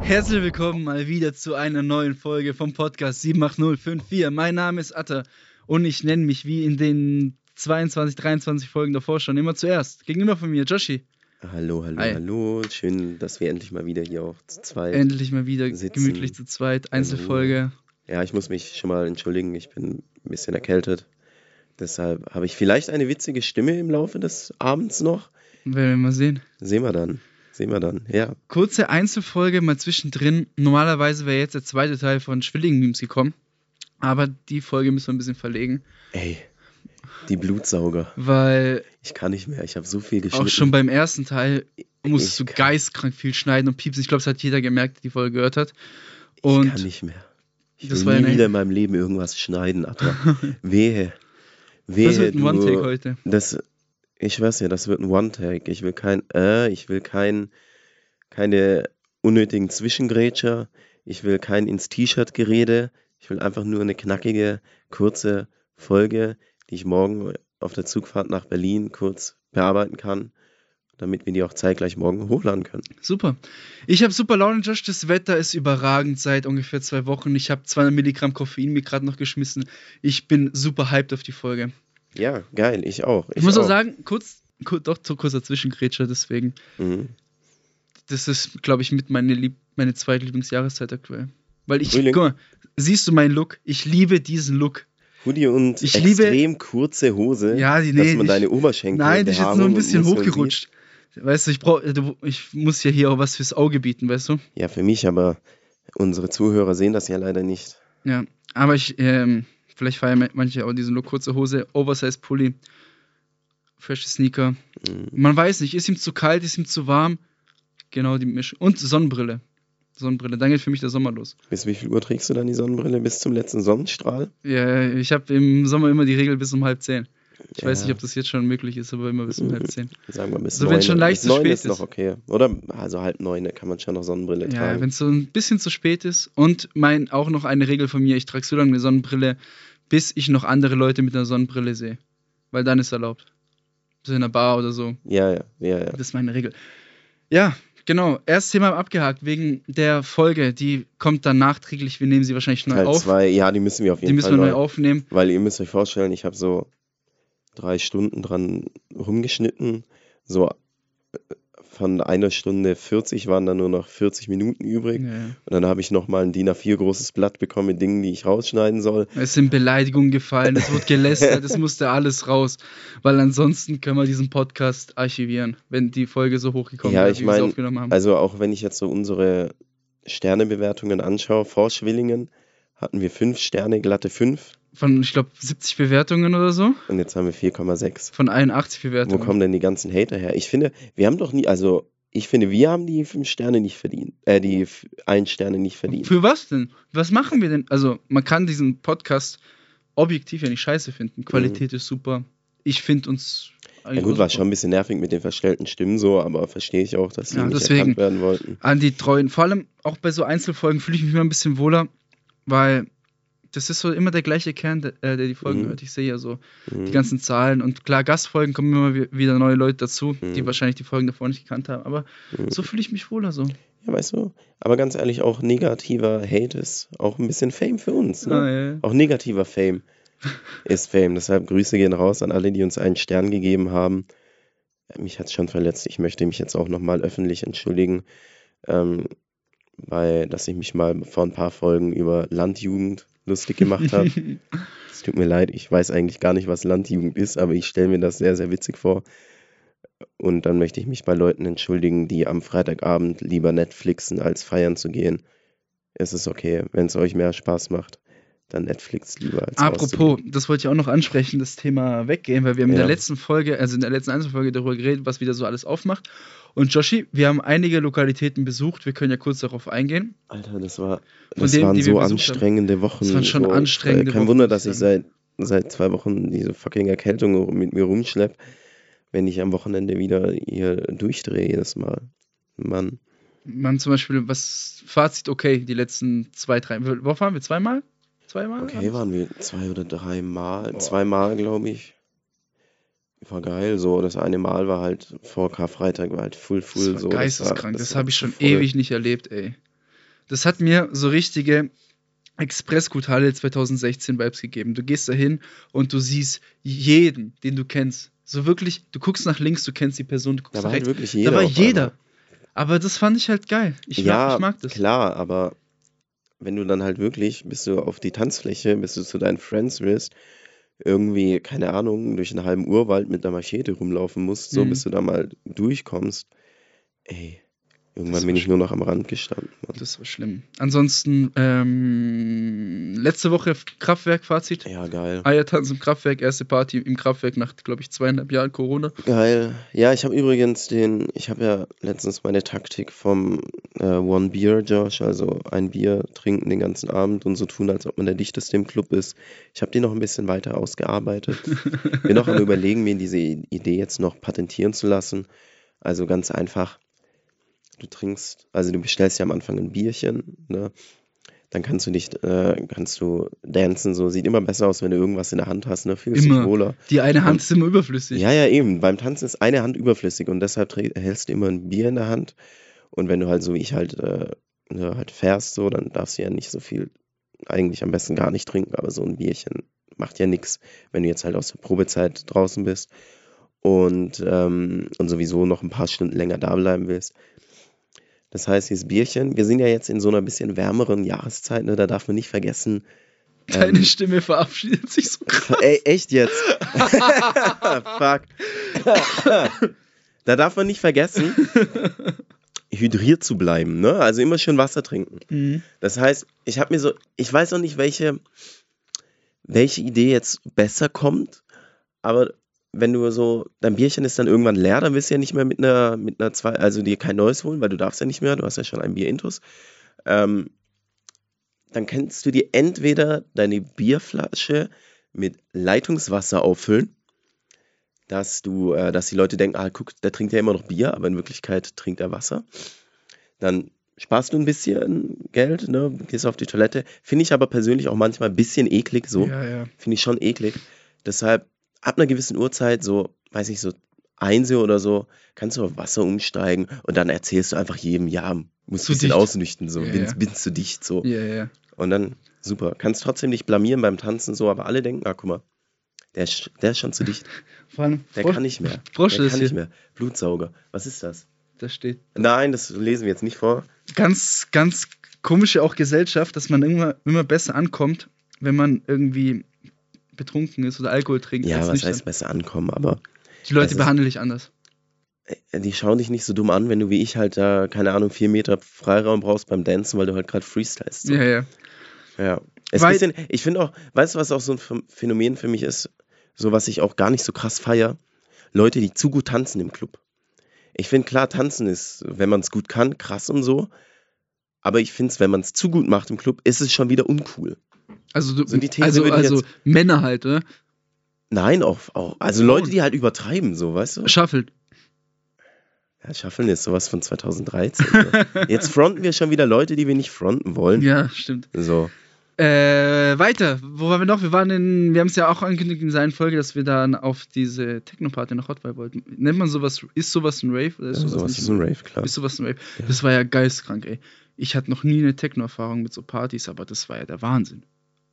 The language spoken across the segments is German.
Herzlich willkommen mal wieder zu einer neuen Folge vom Podcast 78054. Mein Name ist Atta und ich nenne mich wie in den 22, 23 Folgen davor schon immer zuerst. Gegenüber von mir, Joshi. Hallo, hallo, Hi. hallo. Schön, dass wir endlich mal wieder hier auch zu zweit. Endlich mal wieder Sitzen. gemütlich zu zweit. Einzelfolge. Ja, ich muss mich schon mal entschuldigen, ich bin ein bisschen erkältet. Deshalb habe ich vielleicht eine witzige Stimme im Laufe des Abends noch. Werden wir mal sehen. Sehen wir dann. Sehen wir dann. Ja. Kurze Einzelfolge mal zwischendrin. Normalerweise wäre jetzt der zweite Teil von Schwillingen-Memes gekommen. Aber die Folge müssen wir ein bisschen verlegen, Ey, die Blutsauger. weil Ich kann nicht mehr. Ich habe so viel geschnitten. auch schon beim ersten Teil musst du Ich geistkrank viel schneiden und piepsen. Ich glaube, das hat jeder gemerkt, der die Folge gehört hat. ich Und kann nicht mehr. Ich das will war nie wieder in meinem Leben irgendwas schneiden, Atta. Wehe. Wehe, das wird ein One-Take heute. Das, ich weiß ja, das wird ein One-Take. Ich will kein, äh, ich will kein, keine unnötigen Zwischengrätscher. Ich will kein ins T-Shirt-Gerede. Ich will einfach nur eine knackige, kurze Folge, die ich morgen auf der Zugfahrt nach Berlin kurz bearbeiten kann, damit wir die auch zeitgleich morgen hochladen können. Super. Ich habe super Laune, Josh. Das Wetter ist überragend seit ungefähr zwei Wochen. Ich habe 200 Milligramm Koffein mir gerade noch geschmissen. Ich bin super hyped auf die Folge. Ja, geil, ich auch. Ich, muss auch sagen, kurz, kur, doch zu kurzer Zwischengrätscher, deswegen. Mhm. Das ist, glaube ich, mit meine, Lieb meine zweitlieblingsjahreszeit aktuell. Weil ich, Frühling. guck mal, siehst du meinen Look? Ich liebe diesen Look. Hoodie und Ich liebe- extrem kurze Hose, Ja, die, dass nee, man ich- deine Oberschenkel Nein, die ist jetzt nur ein bisschen hochgerutscht. Weißt du, ich, brauch, du, ich muss ja hier auch was fürs Auge bieten, weißt du? Ja, für mich, aber unsere Zuhörer sehen das ja leider nicht. Ja, aber ich, ähm, vielleicht feiern manche auch diese nur kurze Hose, Oversize Pulli, frische Sneaker. Mhm. Man weiß nicht, ist ihm zu kalt, ist ihm zu warm. Genau die Mischung. Und Sonnenbrille. Sonnenbrille, dann geht für mich der Sommer los. Bis wie viel Uhr trägst du dann die Sonnenbrille? Bis zum letzten Sonnenstrahl? Ja, ich habe im Sommer immer die Regel bis um halb zehn. Ich weiß Ja. nicht, ob das jetzt schon möglich ist, aber immer bis um halb zehn. Sagen wir bis So, neun. wenn's schon leicht bis zu spät ist noch ist. okay. Oder also halb neun, da kann man schon noch Sonnenbrille Ja, tragen. wenn es so ein bisschen zu spät ist. Und mein, auch noch eine Regel von mir, ich trage so lange eine Sonnenbrille, bis ich noch andere Leute mit einer Sonnenbrille sehe. Weil dann ist erlaubt. So in einer Bar oder so. ja, ja, ja, ja. Das ist meine Regel. Ja, genau. Erstes Thema abgehakt wegen der Folge. Die kommt dann nachträglich. Wir nehmen sie wahrscheinlich neu Teil auf. zwei, ja, die müssen wir auf jeden Die müssen Fall wir neu neu aufnehmen. Weil ihr müsst euch vorstellen, ich habe so drei Stunden dran rumgeschnitten. So äh, von einer Stunde 40 waren dann nur noch 40 Minuten übrig. Ja. Und dann habe ich nochmal ein DIN A4 großes Blatt bekommen mit Dingen, die ich rausschneiden soll. Es sind Beleidigungen gefallen, es wird gelästert, es musste alles raus. Weil ansonsten können wir diesen Podcast archivieren, wenn die Folge so hochgekommen Ja, wäre, ich wie mein, aufgenommen haben. Also auch wenn ich jetzt so unsere Sternebewertungen anschaue, vor Schwillingen hatten wir 5 Sterne, glatte 5 Von, ich glaube, 70 Bewertungen oder so. und jetzt haben wir 4,6. Von 81 Wo Bewertungen. kommen denn die ganzen Hater her? Ich finde, wir haben doch nie, also ich finde, wir haben die 5 Sterne nicht verdient, äh, die 1 Sterne nicht verdient. Für was denn? Was machen wir denn? Also, man kann diesen Podcast objektiv ja nicht scheiße finden. Qualität ist super. Ich finde uns. Mhm. Ja gut, war schon ein bisschen nervig mit den verstellten Stimmen so, aber verstehe ich auch, dass sie Ja, nicht deswegen. erkannt werden wollten. An die Treuen. Vor allem auch bei so Einzelfolgen fühle ich mich immer ein bisschen wohler, weil das ist so immer der gleiche Kern, der, äh, der die Folgen Mhm. hört. Ich sehe ja so Mhm. die ganzen Zahlen und klar, Gastfolgen kommen immer wi- wieder neue Leute dazu, die Mhm. wahrscheinlich die Folgen davor nicht gekannt haben. Aber Mhm. so fühle ich mich wohler so. Ja, weißt du, aber ganz ehrlich, auch negativer Hate ist auch ein bisschen Fame für uns. Ne? Ah, ja. Auch negativer Fame ist Fame. Deshalb Grüße gehen raus an alle, die uns einen Stern gegeben haben. Ja, Mich hat es schon verletzt. Ich möchte mich jetzt auch nochmal öffentlich entschuldigen, ähm, weil, dass ich mich mal vor ein paar Folgen über Landjugend lustig gemacht habe. Es tut mir leid, ich weiß eigentlich gar nicht, was Landjugend ist, aber ich stelle mir das sehr, sehr witzig vor. Und dann möchte ich mich bei Leuten entschuldigen, die am Freitagabend lieber Netflixen als feiern zu gehen. Es ist okay, wenn es euch mehr Spaß macht, dann Netflix lieber als Apropos, das wollte ich auch noch ansprechen, das Thema Weggehen, weil wir haben in Ja. der letzten Folge, also in der letzten Einzelfolge darüber geredet, was wieder so alles aufmacht. Und Joshi, wir haben einige Lokalitäten besucht, wir können ja kurz darauf eingehen. Alter, das war, das denen, waren so anstrengende Wochen. Das waren schon anstrengende äh, Kein Wochen, Wunder, dass ich seit, seit zwei Wochen diese fucking Erkältung mit mir rumschlepp, wenn ich am Wochenende wieder hier durchdrehe jedes Mal. Mann. Man zum Beispiel, was Fazit, okay, die letzten zwei, drei, wo waren wir? Zweimal? Zweimal? Okay, waren wir zwei oder drei Mal, Boah. zweimal, glaube ich. war geil. So, das eine Mal war halt vor Karfreitag, war halt full, full. Das so, geisteskrank, das, war habe ich schon voll. ewig nicht erlebt, ey. Das hat mir so richtige Expressgut Halle 2016 Vibes gegeben. Du gehst da hin und du siehst jeden, den du kennst. So wirklich, du guckst nach links, du kennst die Person, du guckst Da nach war halt rechts. wirklich jeder. Da war jeder. einmal. Aber das fand ich halt geil. Ich, ja, mag, ich mag das. klar, aber wenn du dann halt wirklich, bis du auf die Tanzfläche, bis du zu deinen Friends wirst, irgendwie, keine Ahnung, durch einen halben Urwald mit einer Machete rumlaufen musst, so Mhm. bis du da mal durchkommst, ey, irgendwann bin ich nur noch am Rand gestanden. Mann. Das war schlimm. Ansonsten, ähm, letzte Woche Kraftwerk-Fazit. Ja, geil. Eiertanz im Kraftwerk, erste Party im Kraftwerk nach, glaube ich, zweieinhalb Jahren Corona. Geil. Ja, ich habe übrigens den, ich habe ja letztens meine Taktik vom äh, One Beer Josh, also ein Bier trinken den ganzen Abend und so tun, als ob man der dichteste im Club ist. Ich habe die noch ein bisschen weiter ausgearbeitet. Bin noch am überlegen, mir diese Idee jetzt noch patentieren zu lassen. Also ganz einfach, du trinkst, also du bestellst ja am Anfang ein Bierchen, ne? Dann kannst du dich, äh, kannst du dancen, so sieht immer besser aus, wenn du irgendwas in der Hand hast, ne? Fühlst Immer. dich wohler. Die eine Hand Und- ist immer überflüssig. Ja, ja, eben. Beim Tanzen ist eine Hand überflüssig und deshalb hältst du immer ein Bier in der Hand. Und wenn du halt so wie ich halt, äh, ne, halt fährst, so, dann darfst du ja nicht so viel, eigentlich am besten gar nicht trinken, aber so ein Bierchen macht ja nichts, wenn du jetzt halt aus der Probezeit draußen bist und, ähm, und sowieso noch ein paar Stunden länger da bleiben willst. Das heißt, dieses Bierchen, wir sind ja jetzt in so einer bisschen wärmeren Jahreszeit, ne, da darf man nicht vergessen. Deine ähm, Stimme verabschiedet sich so krass. Ey, echt jetzt? Fuck. da darf man nicht vergessen, hydriert zu bleiben, ne? Also immer schön Wasser trinken. Mhm. Das heißt, ich habe mir so, ich weiß auch nicht, welche, welche Idee jetzt besser kommt, aber wenn du so, dein Bierchen ist dann irgendwann leer, dann willst du ja nicht mehr mit einer, mit einer zwei, also dir kein neues holen, weil du darfst ja nicht mehr, du hast ja schon ein Bier intus. Ähm, dann kannst du dir entweder deine Bierflasche mit Leitungswasser auffüllen, dass du, äh, dass die Leute denken, ah, guck, der trinkt ja immer noch Bier, aber in Wirklichkeit trinkt er Wasser. Dann sparst du ein bisschen Geld, ne, gehst auf die Toilette. Finde ich aber persönlich auch manchmal ein bisschen eklig, so. Ja, ja. Finde ich schon eklig. Deshalb, ab einer gewissen Uhrzeit, so, weiß ich, so eins oder so, kannst du auf Wasser umsteigen und dann erzählst du einfach jedem, ja, musst Zu ein bisschen dicht. ausnüchten, so, Ja, bin, ja. bin zu dicht, so. Ja, ja. Und dann, super. Kannst trotzdem nicht blamieren beim Tanzen, so, aber alle denken, ah, guck mal, der ist, der ist schon zu dicht. Vor allem, Der Frosch- kann nicht mehr. Frosch der ist kann hier. nicht mehr. Blutsauger. Was ist das? Da steht. Nein, das lesen wir jetzt nicht vor. Ganz, ganz komische auch Gesellschaft, dass man immer, immer besser ankommt, wenn man irgendwie betrunken ist oder Alkohol trinkt. Ja, was heißt besser ankommen, aber Die Leute behandeln dich anders. äh, die schauen dich nicht so dumm an, wenn du wie ich halt da, keine Ahnung, vier Meter Freiraum brauchst beim Dancen, weil du halt gerade freestylst. So. Ja, ja. Ja. Es Weil- bisschen, ich finde auch, weißt du, was auch so ein Ph- Phänomen für mich ist, so was ich auch gar nicht so krass feier? Leute, die zu gut tanzen im Club. Ich finde, klar, tanzen ist, wenn man es gut kann, krass und so. Aber ich finde es, wenn man es zu gut macht im Club, ist es schon wieder uncool. Also, du, So die These also, also Männer halt, oder? Nein, auch, auch. Also Leute, die halt übertreiben, so, weißt du? Shuffelt. Ja, Schaffeln ist sowas von 2013. so. Jetzt fronten wir schon wieder Leute, die wir nicht fronten wollen. Ja, stimmt. So. Äh, weiter. Wo waren wir noch? Wir waren in, wir haben es ja auch angekündigt in seiner Folge, dass wir dann auf diese Techno-Party nach Hotwire wollten. Nennt man sowas, ist sowas ein Rave? Oder ist Ja, sowas, sowas ist ein Rave, klar. Ist sowas ein Rave? Ja. Das war ja geistkrank, ey. Ich hatte noch nie eine Techno-Erfahrung mit so Partys, aber das war ja der Wahnsinn.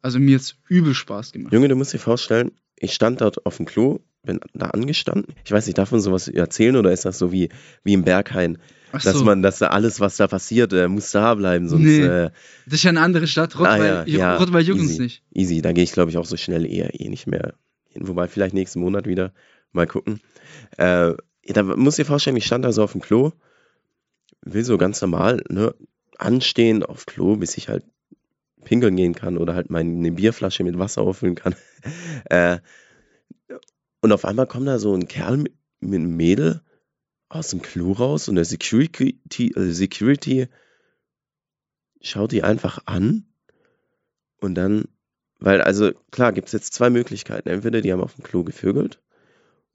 Also mir hat's übel Spaß gemacht. Junge, du musst dir vorstellen, ich stand dort auf dem Klo, bin da angestanden. Ich weiß nicht, darf man sowas erzählen oder ist das so wie, wie im Berghain, Ach dass so, man, dass da alles, was da passiert, äh, muss da bleiben, sonst Nee. äh, das ist ja eine andere Stadt. Rottweil, Ah, ja, ja, Rottweil juckt uns nicht. easy. Da gehe ich, glaube ich, auch so schnell eher eh nicht mehr hin. Wobei vielleicht nächsten Monat wieder. Mal gucken. Äh, da musst du dir vorstellen, ich stand da so auf dem Klo, will so ganz normal, ne, anstehen auf Klo, bis ich halt pinkeln gehen kann oder halt meine Bierflasche mit Wasser auffüllen kann. äh, und auf einmal kommt da so ein Kerl mit, einem Mädel aus dem Klo raus und der Security, äh, Security schaut die einfach an und dann, weil also klar, gibt es jetzt zwei Möglichkeiten. Entweder die haben auf dem Klo gevögelt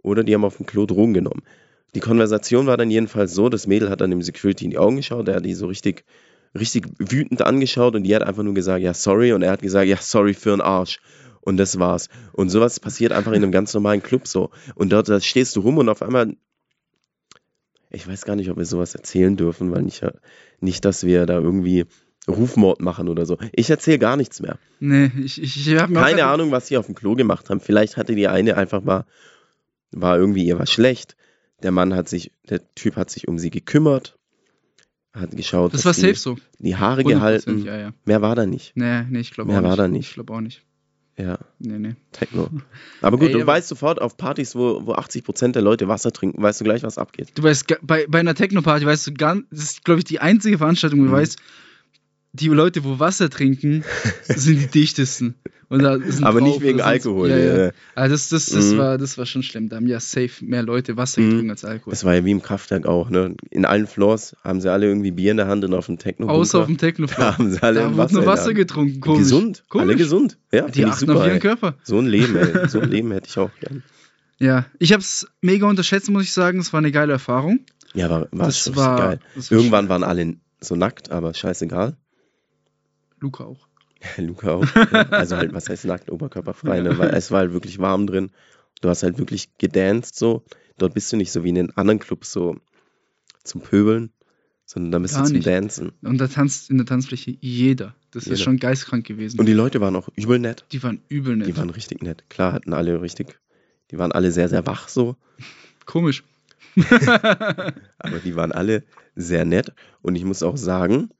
oder die haben auf dem Klo Drogen genommen. Die Konversation war dann jedenfalls so, das Mädel hat dann dem Security in die Augen geschaut, der hat die so richtig, richtig wütend angeschaut und die hat einfach nur gesagt, ja, sorry, und er hat gesagt, ja, sorry für einen Arsch. Und das war's. Und sowas passiert einfach in einem ganz normalen Club so. Und dort stehst du rum und auf einmal. Ich weiß gar nicht, ob wir sowas erzählen dürfen, weil nicht, nicht dass wir da irgendwie Rufmord machen oder so. Ich erzähle gar nichts mehr. Nee, ich, ich, ich habe Keine Ahnung, was sie auf dem Klo gemacht haben. Vielleicht hatte die eine einfach mal, war irgendwie ihr was schlecht. Der Mann hat sich, der Typ hat sich um sie gekümmert, hat geschaut, Das war die, safe so. die Haare 100%, gehalten. Ja, ja. Mehr war da nicht. Nee, nee, ich glaube Mehr auch nicht. war da nicht. Ich glaube auch nicht. Ja, Nee, nee. Techno. Aber gut, Ey, du aber- weißt sofort auf Partys, wo, wo 80% der Leute Wasser trinken, weißt du gleich, was abgeht. Du weißt, bei, bei einer Techno-Party weißt du ganz, das ist, glaube ich, die einzige Veranstaltung, wo du Mhm. weißt, die Leute, wo Wasser trinken, sind die dichtesten. Aber nicht wegen Alkohol. Ja, ja. ja. Also das, das, das, Mhm. war, das war schon schlimm. Da haben ja safe mehr Leute Wasser Mhm. getrunken als Alkohol. Das war ja wie im Kraftwerk auch, ne? In allen Floors haben sie alle irgendwie Bier in der Hand und auf dem techno Außer auf dem techno Da haben sie alle Da wurde nur Wasser getrunken. Komisch. Gesund, Komisch. alle gesund. Ja, Die achten auf super. ihren Ey. Körper. So ein Leben, ey. So ein Leben hätte ich auch gern. Ja, ich habe es mega unterschätzt, muss ich sagen. Es war eine geile Erfahrung. Ja, war, war das schon war, geil. War Irgendwann waren alle so nackt, aber scheißegal. Luca auch. Luca auch. Also halt, was heißt nackt, oberkörperfrei, ne? Weil es war halt wirklich warm drin. Du hast halt wirklich gedanced so. Dort bist du nicht so wie in den anderen Clubs so zum Pöbeln, sondern da bist Gar du zum nicht. Dancen. Und da tanzt in der Tanzfläche jeder. Das ist Jeder. schon geistkrank gewesen. Und die Leute waren auch übel nett. die waren übel nett. Die waren richtig nett. Klar, hatten alle richtig, die waren alle sehr, sehr wach so. Komisch. Aber die waren alle sehr nett. Und ich muss auch sagen,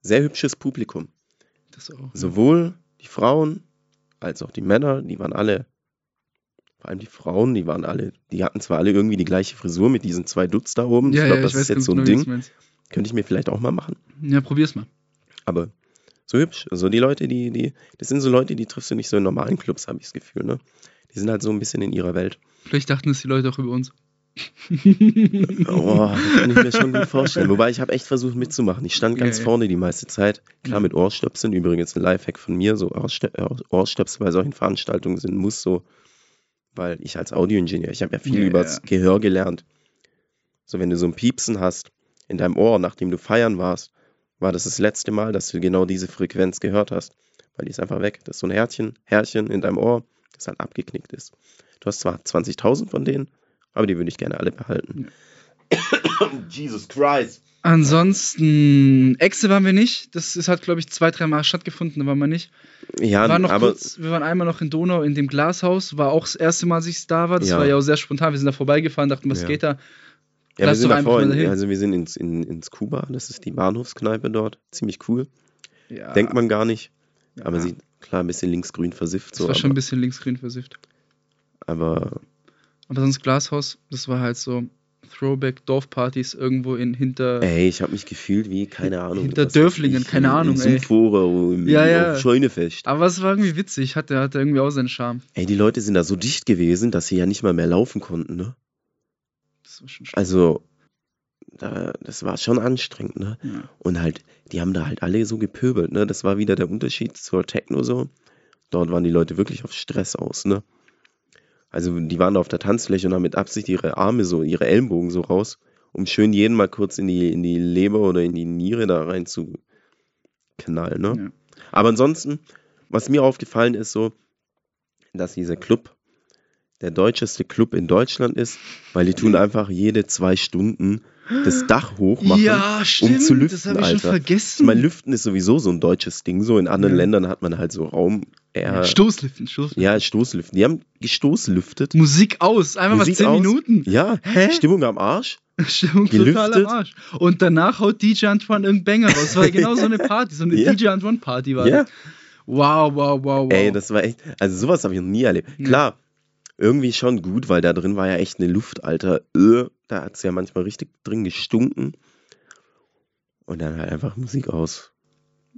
sehr hübsches Publikum. Das auch. Sowohl die Frauen als auch die Männer, die waren alle, vor allem die Frauen, die waren alle, die hatten zwar alle irgendwie die gleiche Frisur mit diesen zwei Dutz da oben. Ja, ich glaube, ja, das ich ist jetzt ganz so ein genau, Ding. Könnte ich mir vielleicht auch mal machen. Ja, probier's mal. Aber so hübsch. Also die Leute, die, die, das sind so Leute, die triffst du nicht so in normalen Clubs, habe ich das Gefühl, ne? Die sind halt so ein bisschen in ihrer Welt. Vielleicht dachten es die Leute auch über uns. Oh, kann ich mir schon gut vorstellen. Wobei ich habe echt versucht mitzumachen. Ich stand ganz ja. vorne die meiste Zeit. Klar Ja. mit Ohrstöpseln. Übrigens ein Lifehack von mir. So Ohrstöp Ohrstöpsel bei solchen Veranstaltungen sind muss so, weil ich als Audioingenieur, ich habe ja viel Ja, über das Gehör gelernt. So wenn du so ein Piepsen hast in deinem Ohr, nachdem du feiern warst, war das das letzte Mal, dass du genau diese Frequenz gehört hast. Weil die ist einfach weg. Das ist so ein Härchen, Härchen in deinem Ohr, das halt abgeknickt ist. Du hast zwar 20.000 von denen, aber die würde ich gerne alle behalten. Jesus Christ. Ansonsten, Exe waren wir nicht. Das ist, hat, glaube ich, zwei, drei Mal stattgefunden, da waren wir nicht. Ja, Wir waren, noch aber kurz, wir waren einmal noch in Donau in dem Glashaus. War auch das erste Mal, als ich da war. Das Ja. war ja auch sehr spontan. Wir sind da vorbeigefahren, dachten, was Ja. geht da? ja, wir lass sind doch einfach davor, in, also wir sind ins, in, ins Kuba, das ist die Bahnhofskneipe dort. Ziemlich cool. Ja, Denkt man gar nicht. ja. Aber sieht klar ein bisschen linksgrün versifft. Das So, war schon ein bisschen linksgrün versifft. aber Aber sonst Glashaus, das war halt so Throwback-Dorfpartys irgendwo in hinter. ey, ich habe mich gefühlt wie, keine Ahnung. Hinter Dörflingen, ich, keine in- Ahnung, In ey. Sumpfhore, im, Ja, ja. Scheunefest. Aber es war irgendwie witzig, hatte, hatte irgendwie auch seinen Charme. Ey, die Leute sind da so dicht gewesen, dass sie ja nicht mal mehr laufen konnten, ne? Das war schon schlimm. Also, da, das war schon anstrengend, ne? Ja. Und halt, die haben da halt alle so gepöbelt, ne? Das war wieder der Unterschied zur Techno so. Dort waren die Leute wirklich auf Stress aus, ne? Also, die waren da auf der Tanzfläche und haben mit Absicht ihre Arme so, ihre Ellenbogen so raus, um schön jeden mal kurz in die, in die Leber oder in die Niere da rein zu knallen, ne? Ja. Aber ansonsten, was mir aufgefallen ist, so, dass dieser Club der deutscheste Club in Deutschland ist, weil die tun einfach jede zwei Stunden das Dach hochmachen. Ja, stimmt. zu lüften, das habe ich schon Alter. vergessen. Mein Lüften ist sowieso so ein deutsches Ding. So in anderen Ja. Ländern hat man halt so Raum. Ja, Stoßlüften, Stoßlüften. Ja, Stoßlüften. Die haben gestoßlüftet. Musik aus, einfach Musik mal 10 aus. Minuten. Ja, Hä? Stimmung am Arsch. Stimmung total Gelüftet. am Arsch. Und danach haut DJ Antoine irgendein Banger raus. Das war genau so eine Party, so eine Ja. DJ Antoine Party war Ja. das. Wow, wow, wow, wow. Ey, das war echt. Also sowas habe ich noch nie erlebt. Ja. Klar, irgendwie schon gut, weil da drin war ja echt eine Luft, Alter. Da hat es ja manchmal richtig drin gestunken. Und dann halt einfach Musik aus.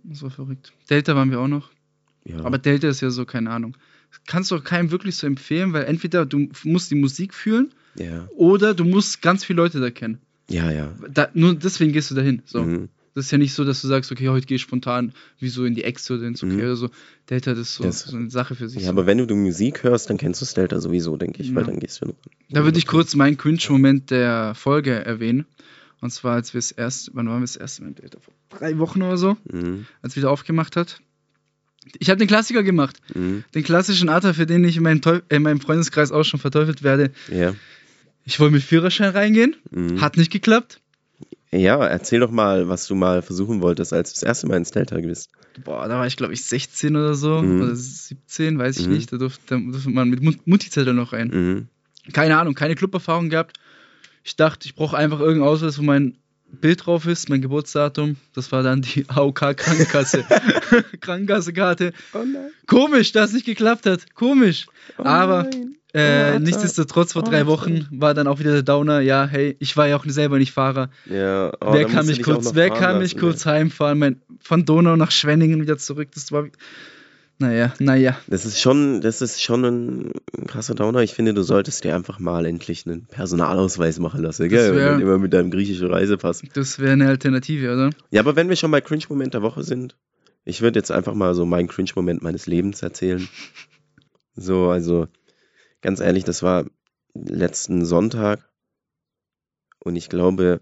das war verrückt. Delta waren wir auch noch. Ja. Aber Delta ist ja so, keine Ahnung. Kannst du auch keinem wirklich so empfehlen, weil entweder du musst die Musik fühlen ja, oder du musst ganz viele Leute da kennen. ja, ja. Da, nur deswegen gehst du dahin. So. Mhm. Das ist ja nicht so, dass du sagst, okay, heute gehe ich spontan wie so in die Exe oder ins Okay Mhm. oder so. Delta, das ist so, Das- so eine Sache für sich. Ja, aber wenn du Musik hörst, dann kennst du das Delta sowieso, denke ich, weil Ja. dann gehst du nur. Da würde ich kurz meinen Cringe-Moment der Folge erwähnen. Und zwar, als wir es erst, wann waren wir das erste Mal im Delta? Vor drei Wochen oder so, Mhm. als wieder aufgemacht hat. Ich habe den Klassiker gemacht. Mhm. Den klassischen Atta, für den ich in meinem, Teuf in meinem Freundeskreis auch schon verteufelt werde. Ja. Ich wollte mit Führerschein reingehen. Mhm. Hat nicht geklappt. Ja, erzähl doch mal, was du mal versuchen wolltest, als du das erste Mal ins Delta bist. Boah, da war ich glaube ich 16 oder so. Mhm. Oder 17, weiß ich Mhm. nicht. Da durfte, durfte man mit Mutti-Zettel noch rein. Mhm. Keine Ahnung, keine Cluberfahrung gehabt. Ich dachte, ich brauche einfach irgendeinen Ausweis, wo mein Bild drauf ist, mein Geburtsdatum. Das war dann die AOK-Krankenkasse. Krankenkassekarte. Oh. Komisch, dass es nicht geklappt hat. Komisch. Oh Aber äh, Alter. nichtsdestotrotz, vor drei Alter. Wochen war dann auch wieder der Downer. Ja, hey, ich war ja auch selber nicht Fahrer. Ja, oh, wer kann mich kurz, wer kann mich kurz heimfahren? Mein, von Donau nach Schwenningen wieder zurück. Das war. Naja, naja. Das ist schon, das ist schon ein, krasser Downer. Ich finde, du solltest dir einfach mal endlich einen Personalausweis machen lassen, gell? wär- immer mit deinem griechischen Reisepass. Das wäre eine Alternative, oder? Ja, aber wenn wir schon bei Cringe-Moment der Woche sind, ich würde jetzt einfach mal so meinen Cringe-Moment meines Lebens erzählen. So, also ganz ehrlich, das war letzten Sonntag und ich glaube,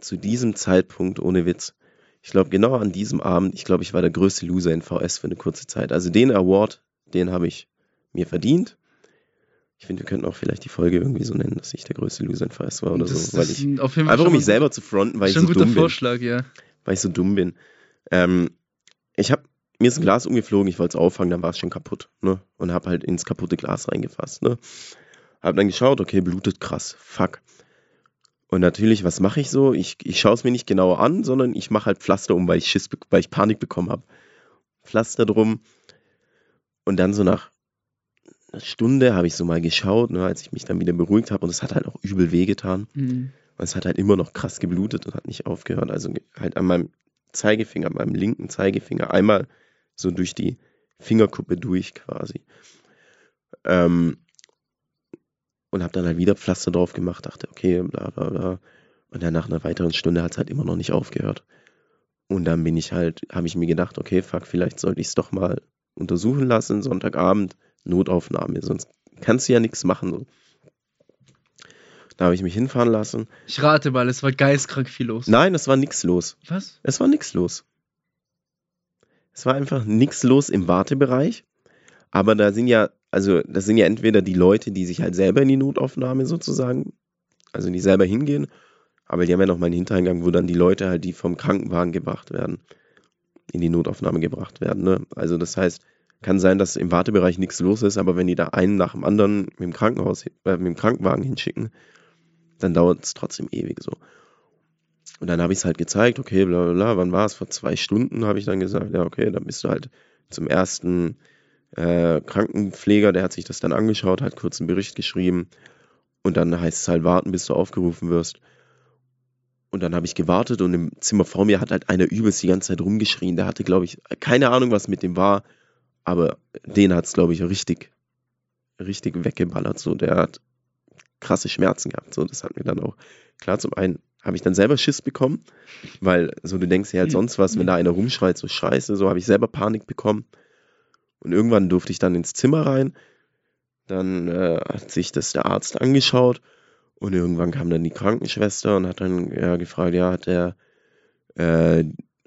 zu diesem Zeitpunkt, ohne Witz, ich glaube, genau an diesem Abend, ich glaube, ich war der größte Loser in VS für eine kurze Zeit. Also den Award, den habe ich mir verdient. Ich finde, wir könnten auch vielleicht die Folge irgendwie so nennen, dass ich der größte Loser in VS war oder das, so. Weil ich, ist auf jeden Fall einfach um schon mich selber zu fronten, weil ich schon so ein guter dumm bin Vorschlag, ja. weil ich so dumm bin. Ähm, ich habe mir ist ein Glas umgeflogen, ich wollte es auffangen, dann war es schon kaputt, ne? Und habe halt ins kaputte Glas reingefasst, ne? Hab dann geschaut, okay, blutet krass, fuck. Und natürlich, was mache ich so? Ich, ich schaue es mir nicht genauer an, sondern ich mache halt Pflaster um, weil ich Schiss, weil ich Panik bekommen habe. Pflaster drum. Und dann so nach einer Stunde habe ich so mal geschaut, ne, als ich mich dann wieder beruhigt habe und es hat halt auch übel wehgetan. Mhm. Und es hat halt immer noch krass geblutet und hat nicht aufgehört. Also halt an meinem Zeigefinger, meinem linken Zeigefinger, einmal so durch die Fingerkuppe durch quasi. Ähm, und habe dann halt wieder Pflaster drauf gemacht, dachte, okay, bla bla bla. Und dann nach einer weiteren Stunde hat es halt immer noch nicht aufgehört. Und dann bin ich halt, habe ich mir gedacht, okay, fuck, vielleicht sollte ich es doch mal untersuchen lassen, Sonntagabend, Notaufnahme, sonst kannst du ja nichts machen. So. Da habe ich mich hinfahren lassen. Ich rate mal, es war geistkrank viel los. Nein, es war nichts los. Was? Es war nichts los. Es war einfach nichts los im Wartebereich. Aber da sind ja, also das sind ja entweder die Leute, die sich halt selber in die Notaufnahme sozusagen, also die selber hingehen, aber die haben ja noch mal einen Hintereingang, wo dann die Leute halt, die vom Krankenwagen gebracht werden, in die Notaufnahme gebracht werden. Ne? Also das heißt, kann sein, dass im Wartebereich nichts los ist, aber wenn die da einen nach dem anderen mit dem Krankenhaus, äh, mit dem Krankenwagen hinschicken, dann dauert es trotzdem ewig so. Und dann habe ich es halt gezeigt, okay, bla bla bla, wann war es? Vor zwei Stunden habe ich dann gesagt, ja, okay, dann bist du halt zum ersten äh, Krankenpfleger, der hat sich das dann angeschaut, hat kurz einen Bericht geschrieben und dann heißt es halt warten, bis du aufgerufen wirst. Und dann habe ich gewartet und im Zimmer vor mir hat halt einer übelst die ganze Zeit rumgeschrien. Der hatte, glaube ich, keine Ahnung, was mit dem war, aber den hat es, glaube ich, richtig, richtig weggeballert. So, der hat krasse Schmerzen gehabt. So, das hat mir dann auch, klar, zum einen habe ich dann selber Schiss bekommen, weil so du denkst ja halt sonst was, wenn da einer rumschreit, so scheiße, so habe ich selber Panik bekommen. Und irgendwann durfte ich dann ins Zimmer rein. Dann äh, hat sich das der Arzt angeschaut und irgendwann kam dann die Krankenschwester und hat dann ja, gefragt, ja, hat der äh,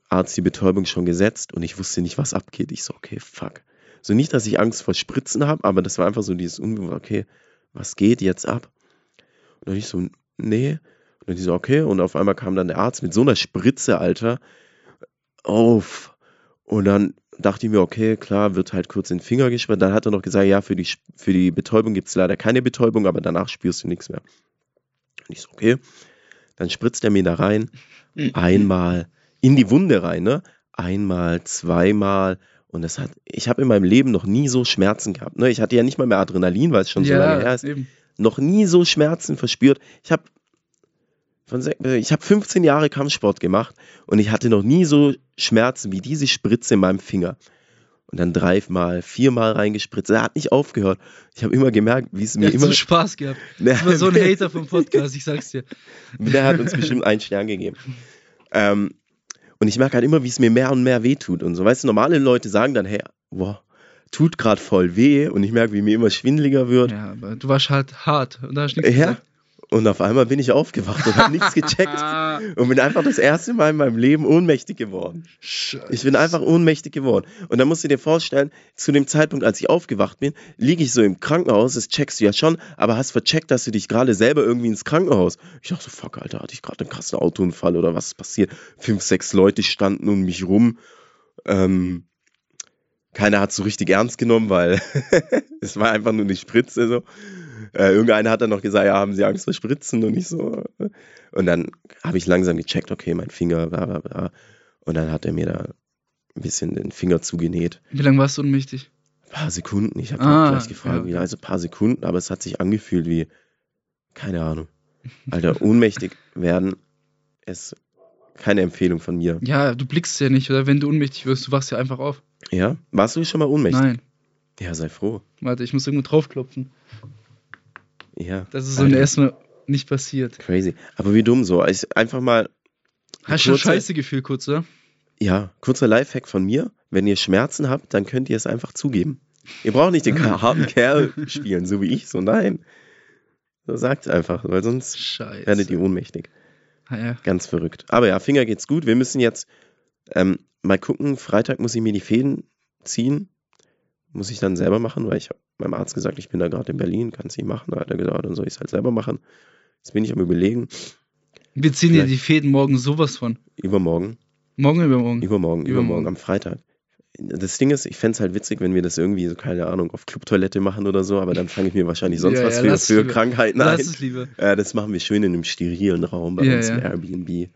Arzt die Betäubung schon gesetzt und ich wusste nicht, was abgeht. Ich so, okay, fuck. So nicht, dass ich Angst vor Spritzen habe, aber das war einfach so dieses Unbewusst, okay, was geht jetzt ab? Und dann ich so, nee. Und dann die so, okay. Und auf einmal kam dann der Arzt mit so einer Spritze, Alter, auf. Und dann dachte ich mir, okay, klar, wird halt kurz in den Finger gespritzt. Dann hat er noch gesagt, ja, für die, für die Betäubung gibt es leider keine Betäubung, aber danach spürst du nichts mehr. Und ich so, okay. Dann spritzt er mir da rein, einmal in die Wunde rein, ne? Einmal, zweimal. Und das hat, ich habe in meinem Leben noch nie so Schmerzen gehabt. Ne? Ich hatte ja nicht mal mehr Adrenalin, weil es schon so lange her ist eben. noch nie so Schmerzen verspürt. Ich habe ich habe 15 Jahre Kampfsport gemacht und ich hatte noch nie so Schmerzen wie diese Spritze in meinem Finger. Und dann dreimal, viermal reingespritzt. Er hat nicht aufgehört. Ich habe immer gemerkt, wie es mir hat immer. so Spaß gehabt. Das war so ein Hater vom Podcast, ich sag's dir. Der hat uns bestimmt einen Stern gegeben. Ähm, und ich merke halt immer, wie es mir mehr und mehr wehtut und so. Weißt du, normale Leute sagen dann, hey, wow, tut gerade voll weh. Und ich merke, wie mir immer schwindeliger wird. Ja, aber du warst halt hart. Und da hast du nichts Ja. gesagt. Und auf einmal bin ich aufgewacht und habe nichts gecheckt. Und bin einfach das erste Mal in meinem Leben ohnmächtig geworden. Scheiße. Ich bin einfach ohnmächtig geworden. Und dann musst du dir vorstellen, zu dem Zeitpunkt, als ich aufgewacht bin, liege ich so im Krankenhaus, das checkst du ja schon, aber hast vercheckt, dass du dich gerade selber irgendwie ins Krankenhaus. Ich dachte so, fuck, Alter, hatte ich gerade einen krassen Autounfall oder was ist passiert? Fünf, sechs Leute standen um mich rum. Ähm, keiner hat so richtig ernst genommen, weil es war einfach nur eine Spritze so. Äh, irgendeiner hat dann noch gesagt, ja, haben Sie Angst vor Spritzen und ich so. äh. Und dann habe ich langsam gecheckt, okay, mein Finger, bla bla bla. Und dann hat er mir da ein bisschen den Finger zugenäht. Wie lange warst du ohnmächtig? Ein paar Sekunden. Ich habe Ah, gleich gefragt, ja, wie okay. also ein paar Sekunden, aber es hat sich angefühlt wie, keine Ahnung. Alter, ohnmächtig werden ist keine Empfehlung von mir. Ja, du blickst ja nicht, oder? Wenn du ohnmächtig wirst, du wachst ja einfach auf. Ja? Warst du schon mal ohnmächtig? Nein. Ja, sei froh. Warte, ich muss irgendwo draufklopfen. Ja. Das ist so Alter, erstmal nicht passiert. Crazy. Aber wie dumm so. Ich, einfach mal Hast du scheiße Gefühl kurz, oder? Ja, kurzer Lifehack von mir. Wenn ihr Schmerzen habt, dann könnt ihr es einfach zugeben. Ihr braucht nicht den ka- harten Kerl spielen, so wie ich. So, nein. So sagt einfach, weil sonst Scheiße. werdet ihr ohnmächtig. Ah, ja. Ganz verrückt. Aber ja, Finger geht's gut. Wir müssen jetzt ähm, mal gucken. Freitag muss ich mir die Fäden ziehen. Muss ich dann selber machen, weil ich habe meinem Arzt gesagt, ich bin da gerade in Berlin, kann es nicht machen. Da hat er gesagt, dann soll ich es halt selber machen. Jetzt bin ich am überlegen. Wir ziehen dir die Fäden morgen sowas von. Übermorgen. Morgen übermorgen? Übermorgen, übermorgen, am Freitag. Das Ding ist, ich fände es halt witzig, wenn wir das irgendwie, so, keine Ahnung, auf Clubtoilette machen oder so, aber dann fange ich mir wahrscheinlich sonst Ja, was ja, für, lass für. Krankheiten Lass ein. es lieber. Äh, das machen wir schön in einem sterilen Raum bei Ja, uns im. Airbnb.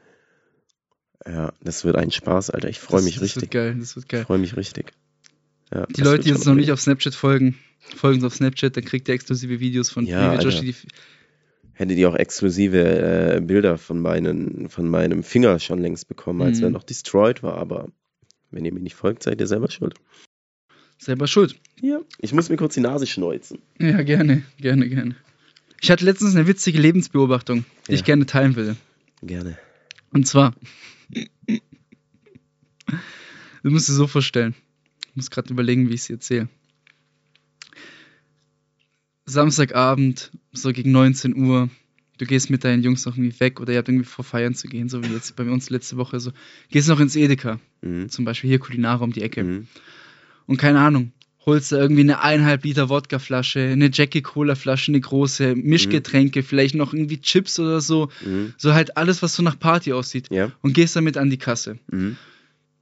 Ja, das wird ein Spaß, Alter. Ich freue Das- mich das richtig. Wird geil, das wird Ich geil. freue mich richtig. Ja, Die Leute, die jetzt noch nicht auf Snapchat folgen, folgen uns auf Snapchat, dann kriegt ihr exklusive Videos von Ja, wir Joshi Alter. die Hättet ihr auch exklusive äh, Bilder von, meinen, von meinem Finger schon längst bekommen, als Mhm. er noch destroyed war, aber wenn ihr mir nicht folgt, seid ihr selber schuld. selber schuld. Ja. Ich muss mir kurz die Nase schneuzen. Ja, gerne, gerne, gerne. Ich hatte letztens eine witzige Lebensbeobachtung, die Ja. ich gerne teilen will. Gerne. Und zwar, du musst dir so vorstellen, ich muss gerade überlegen, wie ich es erzähle. Samstagabend, so gegen 19 Uhr, du gehst mit deinen Jungs noch irgendwie weg oder ihr habt irgendwie vor feiern zu gehen, so wie jetzt bei uns letzte Woche so. Gehst noch ins Edeka, Mhm. zum Beispiel hier Kulinare um die Ecke. Mhm. Und keine Ahnung, holst da irgendwie eine eineinhalb Liter Wodkaflasche, eine Jackie Cola Flasche, eine große, Mischgetränke, vielleicht noch irgendwie Chips oder so. Mhm. So halt alles, was so nach Party aussieht. Ja. Und gehst damit an die Kasse.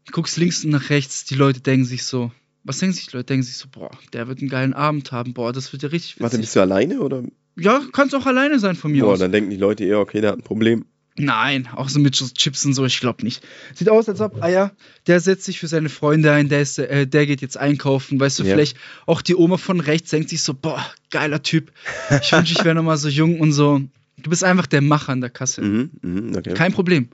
Mhm. Guckst links und nach rechts, die Leute denken sich so, was denken sich die Leute? Denken sich so, boah, der wird einen geilen Abend haben, boah, das wird ja richtig Warte, witzig. bist du alleine oder? Ja, kannst auch alleine sein von mir Boah, aus. dann denken die Leute eher, okay, der hat ein Problem. Nein, auch so mit Chips und so, ich glaube nicht. Sieht aus, als ob, ah ja, der setzt sich für seine Freunde ein, der, ist, äh, der geht jetzt einkaufen, weißt du, Ja. vielleicht auch die Oma von rechts denkt sich so, boah, geiler Typ. Ich wünsche, ich wäre nochmal so jung und so. Du bist einfach der Macher an der Kasse. Mhm. Mhm. Okay. Kein Problem.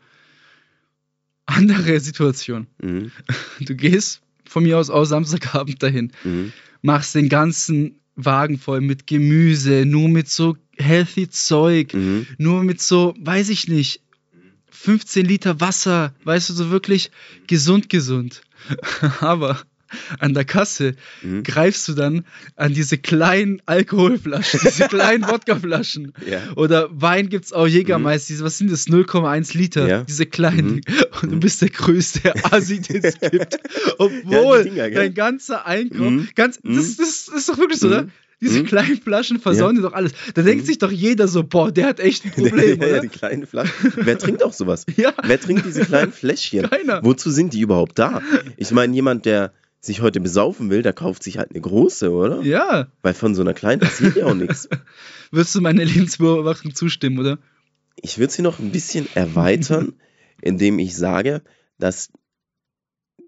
Andere Situation. Mhm. Du gehst von mir aus aus Samstagabend dahin, Mhm. machst den ganzen Wagen voll mit Gemüse, nur mit so healthy Zeug, Mhm. nur mit so, weiß ich nicht, 15 Liter Wasser, weißt du, so wirklich gesund, gesund. Aber an der Kasse Mhm. greifst du dann an diese kleinen Alkoholflaschen, diese kleinen Wodkaflaschen. Ja. Oder Wein gibt's auch Jägermeister, diese, was sind das, 0,1 Liter, Ja. diese kleinen. Mhm. Und du Mhm. bist der größte Asi, den es gibt. Obwohl Dinger, gell? dein ganzer Einkauf, Mhm. ganz, Mhm. das, das, das ist doch wirklich so, Mhm. oder? Diese Mhm. kleinen Flaschen versauen dir doch alles. Da denkt Mhm. sich doch jeder so, boah, der hat echt ein Problem, ja, ja, die kleinen Flaschen. Wer trinkt auch sowas? Ja, Wer trinkt diese kleinen Fläschchen? keiner. Wozu sind die überhaupt da? Ich meine, jemand, der sich heute besaufen will, der kauft sich halt eine große, oder? Ja, Weil von so einer kleinen passiert ja auch nichts. wirst du meiner Lebensbeobachtung zustimmen, oder? Ich würde sie noch ein bisschen erweitern, indem ich sage, dass,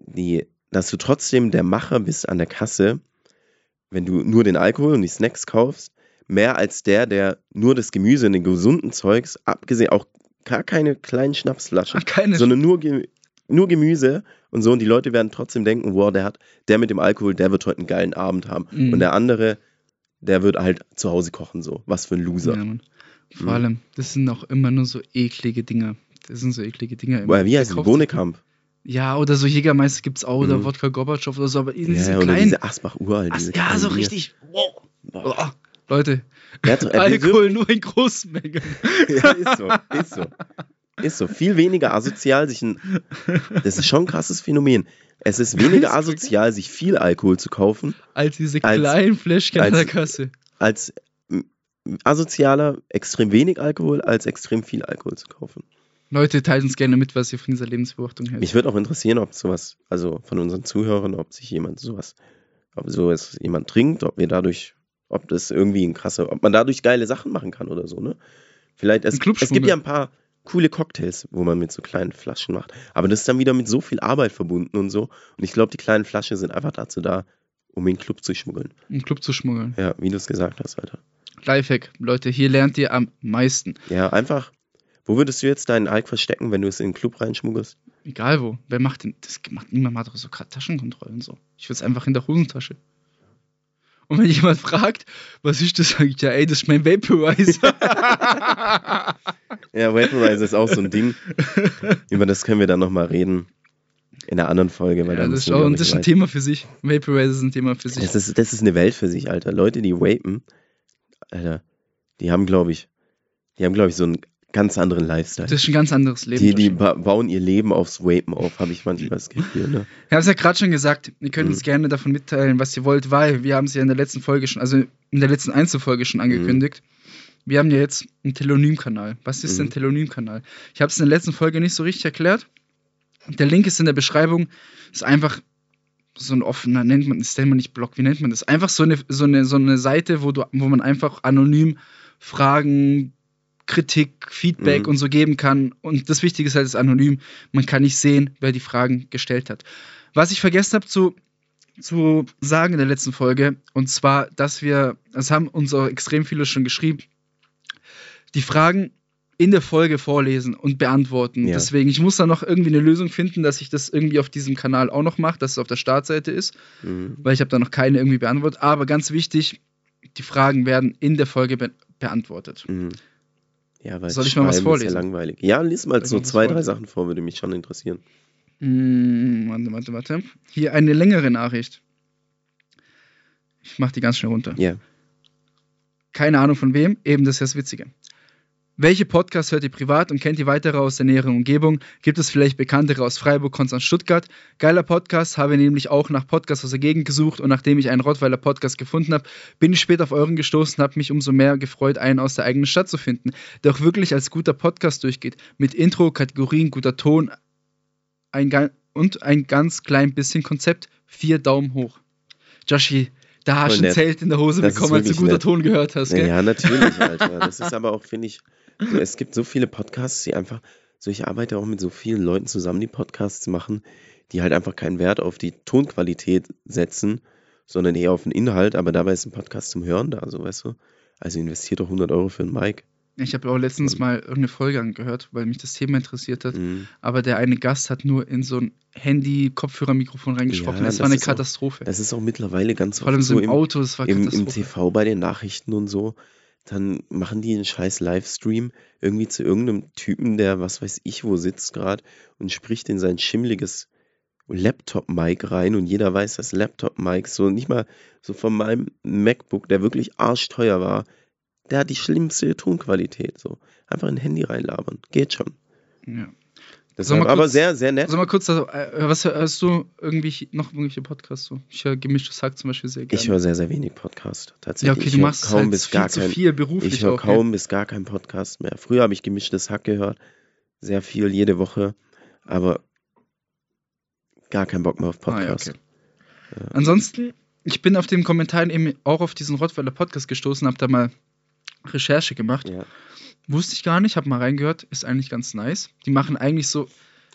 die, dass du trotzdem der Macher bist an der Kasse, wenn du nur den Alkohol und die Snacks kaufst, mehr als der, der nur das Gemüse und den gesunden Zeugs, abgesehen auch gar keine kleinen Schnapsflaschen, Ach, keine. sondern nur, Ge nur Gemüse und so. Und die Leute werden trotzdem denken, wow, der hat, der mit dem Alkohol, der wird heute einen geilen Abend haben. Mhm. Und der andere, der wird halt zu Hause kochen, so. Was für ein Loser. Ja, Mann. Vor Mhm. allem, das sind auch immer nur so eklige Dinger. Das sind so eklige Dinger. immer. Boah, wie heißt es? Bohnekamp. Ja, oder so Jägermeister gibt's auch, oder Mhm. Wodka Gorbatschow oder so, aber in Ja, diesen oder kleinen. diese Asbach uralt. Diese ja, so richtig. Wow. Oh, Leute, er Alkohol nur in großen Mengen. ja, ist so, ist so. Ist so. Viel weniger asozial, sich ein. Das ist schon ein krasses Phänomen. Es ist weniger asozial, sich viel Alkohol zu kaufen, Als diese kleinen Fläschchen an der Kasse. als asozialer extrem wenig Alkohol, als extrem viel Alkohol zu kaufen. Leute, teilt uns gerne mit, was ihr von dieser Lebensbeobachtung hält. Mich würde auch interessieren, ob sowas, also von unseren Zuhörern, ob sich jemand sowas, ob sowas jemand trinkt, ob wir dadurch, ob das irgendwie ein krasser, ob man dadurch geile Sachen machen kann oder so, ne? Vielleicht, es, es gibt ja ein paar coole Cocktails, wo man mit so kleinen Flaschen macht. Aber das ist dann wieder mit so viel Arbeit verbunden und so. Und ich glaube, die kleinen Flaschen sind einfach dazu da, um in den Club zu schmuggeln. Im Club zu schmuggeln. Ja, wie du es gesagt hast, Alter. Lifehack, Leute, hier lernt ihr am meisten. Ja, einfach. Wo würdest du jetzt deinen Alk verstecken, wenn du es in den Club reinschmuggelst? Egal wo. Wer macht denn, das macht niemand doch so gerade Taschenkontrollen so. Ich will es einfach in der Hosentasche. Und wenn jemand fragt, was ist das, sage ich ja, ey, das ist mein Vaporizer. Ja, Vaporizer ist auch so ein Ding. Über das können wir dann nochmal reden. In einer anderen Folge, weil ja, da das ist, auch, das ist ein weit- Thema für sich. Vaporizer ist ein Thema für sich. Das ist, das ist eine Welt für sich, Alter. Leute, die vapen, Alter, die haben, glaube ich, die haben, glaube ich, so einen ganz anderen Lifestyle. Das ist ein ganz anderes Leben. Die, die ba bauen ihr Leben aufs Vapen auf, habe ich manchmal das Gefühl. Ne? Ich habe es ja gerade schon gesagt, ihr könnt Mhm. uns gerne davon mitteilen, was ihr wollt, weil wir haben es ja in der letzten Folge schon, also in der letzten Einzelfolge schon angekündigt. Wir haben ja jetzt einen Telonym-Kanal. Was ist Mhm. ein Telonym-Kanal? Ich habe es in der letzten Folge nicht so richtig erklärt. Der Link ist in der Beschreibung. Ist einfach so ein offener, nennt man, nennt man nicht Blog, wie nennt man das? Einfach so eine, so eine, so eine Seite, wo, du, wo man einfach anonym Fragen, Kritik, Feedback Mhm. und so geben kann. Und das Wichtige ist halt, es ist anonym. Man kann nicht sehen, wer die Fragen gestellt hat. Was ich vergessen habe zu, zu sagen in der letzten Folge, und zwar, dass wir, das haben uns auch extrem viele schon geschrieben, die Fragen in der Folge vorlesen und beantworten. Ja. Deswegen, ich muss da noch irgendwie eine Lösung finden, dass ich das irgendwie auf diesem Kanal auch noch mache, dass es auf der Startseite ist, Mhm. weil ich habe da noch keine irgendwie beantwortet. Aber ganz wichtig, die Fragen werden in der Folge be beantwortet. Mhm. Ja, weil Soll ich mal was vorlesen? Ist ja langweilig. Ja, lies mal Soll so zwei, drei? Sachen vor, würde mich schon interessieren. Hm, warte, warte, warte. Hier eine längere Nachricht. Ich mache die ganz schnell runter. Ja. Keine Ahnung von wem, eben das ist das Witzige. Welche Podcasts hört ihr privat und kennt ihr weitere aus der näheren Umgebung? Gibt es vielleicht bekanntere aus Freiburg, Konstanz, Stuttgart? Geiler Podcast, habe nämlich auch nach Podcasts aus der Gegend gesucht und nachdem ich einen Rottweiler Podcast gefunden habe, bin ich später auf euren gestoßen und habe mich umso mehr gefreut, einen aus der eigenen Stadt zu finden, der auch wirklich als guter Podcast durchgeht. Mit Intro, Kategorien, guter Ton ein, und ein ganz klein bisschen Konzept. Vier Daumen hoch. Joshi, da hast du ein. Zelt in der Hose Das bekommen, als du guter nett. Ton gehört hast, gell? Ja, natürlich, Alter. Das ist aber auch, finde ich, es gibt so viele Podcasts, die einfach, so ich arbeite auch mit so vielen Leuten zusammen, die Podcasts machen, die halt einfach keinen Wert auf die Tonqualität setzen, sondern eher auf den Inhalt, aber dabei ist ein Podcast zum Hören da, so weißt du. Also investiert doch 100 Euro für einen Mic. Ich habe auch letztens mal irgendeine Folge angehört, weil mich das Thema interessiert hat. Mhm. Aber der eine Gast hat nur in so ein Handy-Kopfhörer-Mikrofon reingesprochen. Ja, das war das eine ist auch- Katastrophe. Das ist auch mittlerweile ganz Vor allem so im im, Auto, das war im, im Katastrophe. TV bei den Nachrichten und so. Dann machen die einen scheiß Livestream irgendwie zu irgendeinem Typen, der was weiß ich wo sitzt gerade und spricht in sein schimmliges Laptop-Mic rein und jeder weiß, dass Laptop-Mics so nicht mal so von meinem MacBook, der wirklich arschteuer war, der hat die schlimmste Tonqualität. So einfach in ein Handy reinlabern. Geht schon. ja. Deshalb, mal aber kurz- sehr, sehr nett. Sag mal kurz, also, äh, was hörst du irgendwie noch irgendwelche Podcasts so? Ich höre gemischtes Hack zum Beispiel sehr gerne. Ich höre sehr, sehr wenig Podcast. ja, Tatsächlich. okay, ich du machst kaum halt bis viel gar zu kein, viel beruflich Ich höre kaum bis gar keinen Podcast mehr. Früher habe ich gemischtes Hack gehört. Sehr viel, jede Woche. Aber gar keinen Bock mehr auf Ah, ja, Podcast. okay. Ansonsten, ich bin auf den Kommentaren eben auch auf diesen Rottweiler Podcast gestoßen, habe da mal Recherche gemacht. ja. Wusste ich gar nicht, habe mal reingehört, ist eigentlich ganz nice. Die machen eigentlich so,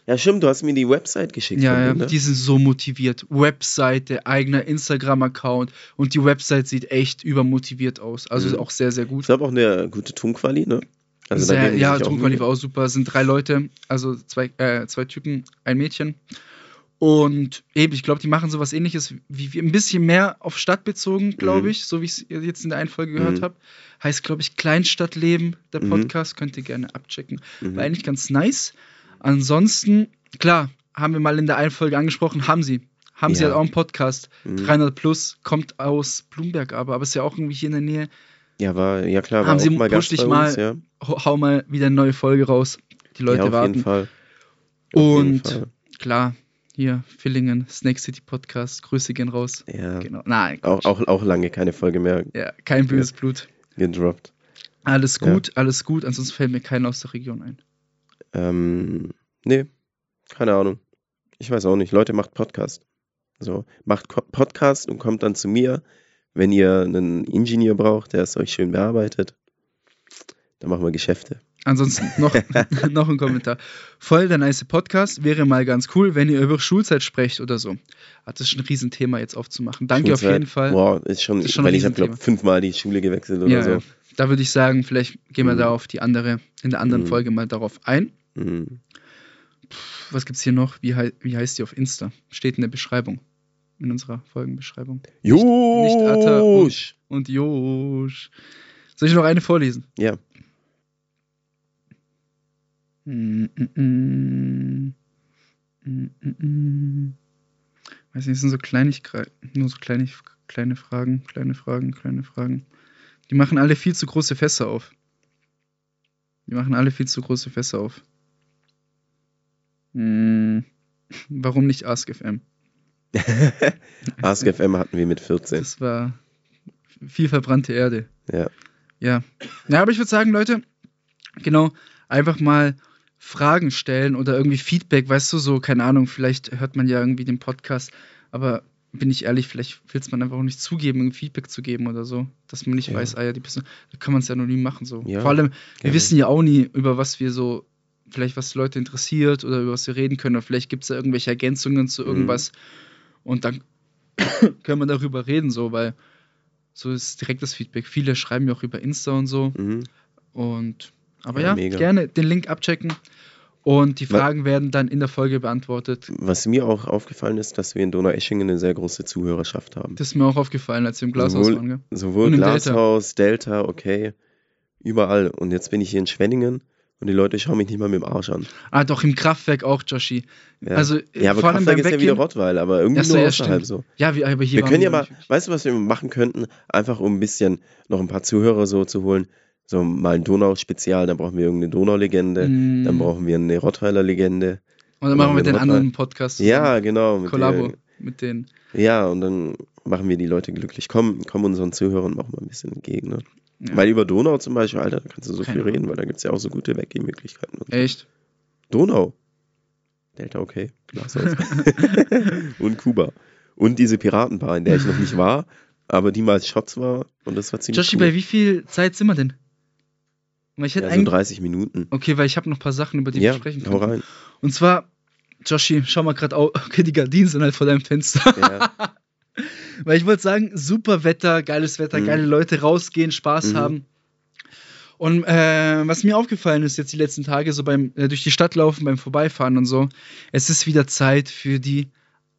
ja, stimmt, du hast mir die Website geschickt. ja, ja, ne? die sind so motiviert. Webseite, eigener Instagram-Account und die Website sieht echt übermotiviert aus. Also Mhm. auch sehr, sehr gut. Ich habe auch eine gute Tonquali, ne? Also sehr, ja, Mühe. war auch super. Sind drei Leute, also zwei, äh, zwei Typen, ein Mädchen. Und eben, ich glaube, die machen sowas ähnliches wie, wie ein bisschen mehr auf Stadt bezogen, glaube Mhm. ich, so wie ich es jetzt in der einen Folge gehört Mhm. habe. Heißt, glaube ich, Kleinstadtleben, der Mhm. Podcast, könnt ihr gerne abchecken. Mhm. War eigentlich ganz nice. Ansonsten, klar, haben wir mal in der einen Folge angesprochen, haben sie. Haben sie Ja. halt auch einen Podcast. Mhm. 300 plus, kommt aus Blumberg aber, aber ist ja auch irgendwie hier in der Nähe. Ja, war, ja klar, war Haben auch Sie mal Gast dich bei mal uns, ja. Hau mal wieder eine neue Folge raus. Die Leute ja, auf warten. jeden Fall. Auf jeden Und Fall. klar, hier, Villingen, Snake City Podcast, Grüße gehen raus. Ja, Genau. Nein, auch, auch, auch lange keine Folge mehr ja, kein böses Blut. gedroppt. Alles Ja. gut, alles gut, ansonsten fällt mir keiner aus der Region ein. Ähm, nee, keine Ahnung. Ich weiß auch nicht. Leute, macht Podcast. So, macht Podcast und kommt dann zu mir, wenn ihr einen Ingenieur braucht, der es euch schön bearbeitet. Dann machen wir Geschäfte. Ansonsten noch, noch ein Kommentar. Voll der nice Podcast. Wäre mal ganz cool, wenn ihr über Schulzeit sprecht oder so. Ah, das ist ein Riesenthema jetzt aufzumachen. Danke auf Schulzeit, jeden Fall. Boah, ist schon, ist schon weil ich habe, glaube fünfmal die Schule gewechselt oder ja, so. ja. Da würde ich sagen, vielleicht gehen wir Mhm. da auf die andere, in der anderen Mhm. Folge mal darauf ein. Mhm. Was gibt's hier noch? Wie, hei wie heißt die auf Insta? Steht in der Beschreibung. In unserer Folgenbeschreibung. nicht Atta und-! Und Josh. Soll ich noch eine vorlesen? Ja. Mm, mm, mm. Weiß nicht, es sind so Kleinigkeiten, nur so kleine, kleine Fragen, kleine Fragen, kleine Fragen. Die machen alle viel zu große Fässer auf. Die machen alle viel zu große Fässer auf. Mm, Warum nicht AskFM? AskFM hatten wir mit 14. Das war viel verbrannte Erde. Ja. Ja. Ja, aber ich würde sagen, Leute, genau, einfach mal Fragen stellen oder irgendwie Feedback, weißt du, so, keine Ahnung, vielleicht hört man ja irgendwie den Podcast, aber bin ich ehrlich, vielleicht will es man einfach auch nicht zugeben, Feedback zu geben oder so, dass man nicht Ja. weiß, ah ja, die Person, da kann man es ja anonym machen, so. Ja, Vor allem, wir wissen ja auch nie, über was wir so, vielleicht was die Leute interessiert oder über was wir reden können, oder vielleicht gibt es da irgendwelche Ergänzungen zu Mhm. irgendwas und dann können wir darüber reden, so, weil so ist direkt das Feedback. Viele schreiben mir auch über Insta und so. Mhm. Und aber Ja, ja, gerne den Link abchecken. Und die Fragen werden dann in der Folge beantwortet. Was mir auch aufgefallen ist, dass wir in Donaueschingen eine sehr große Zuhörerschaft haben. Das ist mir auch aufgefallen, als wir im Glashaus Sowohl- waren. Gell? Sowohl Glashaus, Delta. okay, überall. Und jetzt bin ich hier in Schwenningen und die Leute schauen mich nicht mal mit dem Arsch an. Ah, doch, im Kraftwerk auch, Joshi. Ja, Also, ja aber vor allem Kraftwerk ist ja Weggehen. wieder Rottweil, aber irgendwie so, nur ja, außerhalb stimmt. so. Ja, wie, aber hier Wir können ja mal, weißt du, was wir machen könnten? Einfach um ein bisschen noch ein paar Zuhörer so zu holen. So mal ein Donau-Spezial, dann brauchen wir irgendeine Donau-Legende, Mm. dann brauchen wir eine Rottweiler Legende. Und dann machen wir wir den noch anderen mal- Podcast. Ja, genau. Mit Kollabo mit denen. ja, und dann machen wir die Leute glücklich. Komm, komm unseren Zuhörern auch mal ein bisschen entgegen. Ne? Ja. Weil über Donau zum Beispiel, Alter, da kannst du so Keine viel reden, weil da gibt es ja auch so gute Weggehmöglichkeiten. Echt? Donau. Delta, okay. Und Kuba. Und diese Piratenbar, in der ich noch nicht war, aber die mal Shots war und das war ziemlich Joshi, cool. bei wie viel Zeit sind wir denn? Weil ich hätte ja, so eigentlich. 30 Minuten. Okay, weil ich habe noch ein paar Sachen, über die Ja, wir sprechen hau können. rein. Und zwar, Joshi, schau mal gerade auf. Okay, die Gardinen sind halt vor deinem Fenster. Ja, Weil ich wollte sagen, super Wetter, geiles Wetter, Mhm. geile Leute rausgehen, Spaß Mhm. haben. Und äh, was mir aufgefallen ist jetzt die letzten Tage, so beim äh, durch die Stadt laufen, beim Vorbeifahren und so, es ist wieder Zeit für die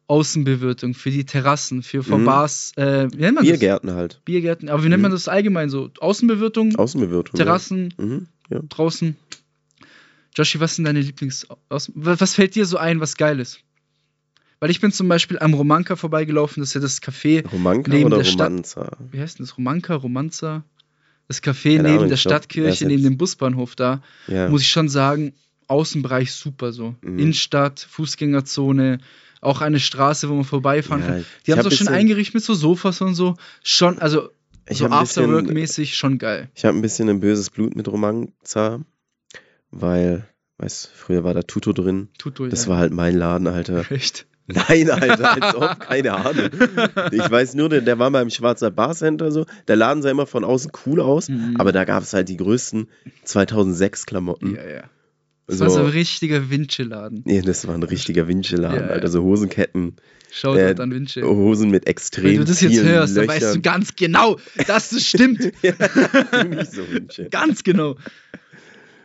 Außenbewirtung, für die Terrassen, für Mhm. Bars, äh, wie nennt man das? Biergärten halt. Biergärten. Aber wie nennt man Mhm. das allgemein so? Außenbewirtung, Außenbewirtung. Terrassen, Ja. Mhm, ja. draußen. Joshi, was sind deine Lieblings... Was fällt dir so ein, was geil ist? Weil ich bin zum Beispiel am Romanka vorbeigelaufen, das ist ja das Café Romanka Neben der Stadt- Romanza? wie heißt denn das? Romanka, Romanza? Das Café Keine neben Ahnung, der Stadtkirche, neben dem Busbahnhof da, Ja. muss ich schon sagen, Außenbereich super so. Mhm. Innenstadt, Fußgängerzone, auch eine Straße, wo man vorbeifahren Ja, kann. Die haben hab so schön eingerichtet mit so Sofas und so. Schon, also Ich so Afterwork-mäßig schon geil. Ich habe ein bisschen ein böses Blut mit Romanza, weil, weißt früher war da Tuto drin. Tutu, Das ja. war halt mein Laden, Alter. echt. Nein, Alter, als ob, keine Ahnung. Ich weiß nur, der, der war mal im Schwarzer Barcenter so. Der Laden sah immer von außen cool aus, Mhm. aber da gab es halt die größten 2006 Klamotten. Ja, ja. Das war so ein richtiger Vinci-Laden. nee, das war ein richtiger Winchelladen, Ja. Alter. So Hosenketten, Schaut Äh, an Vinci. Hosen mit extrem Wenn du das jetzt hörst, dann Löchern. weißt du ganz genau, dass das stimmt. ja, so. Ganz genau.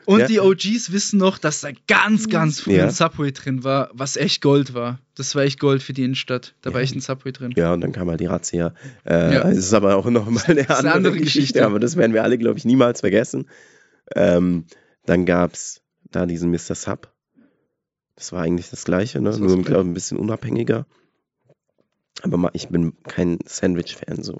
Und Ja. die OGs wissen noch, dass da ganz, ganz früh Ja. ein Subway drin war, was echt Gold war. Das war echt Gold für die Innenstadt. Da war Ja. echt ein Subway drin. Ja, und dann kam halt die Razzia. Äh, Ja. Es ist aber auch nochmal eine ist eine andere, andere Geschichte, Geschichte. aber das werden wir alle, glaube ich, niemals vergessen. Ähm, dann gab es da diesen Mr. Sub. Das war eigentlich das Gleiche, ne? Das nur glaube ein bisschen unabhängiger. Aber ma- ich bin kein Sandwich-Fan so.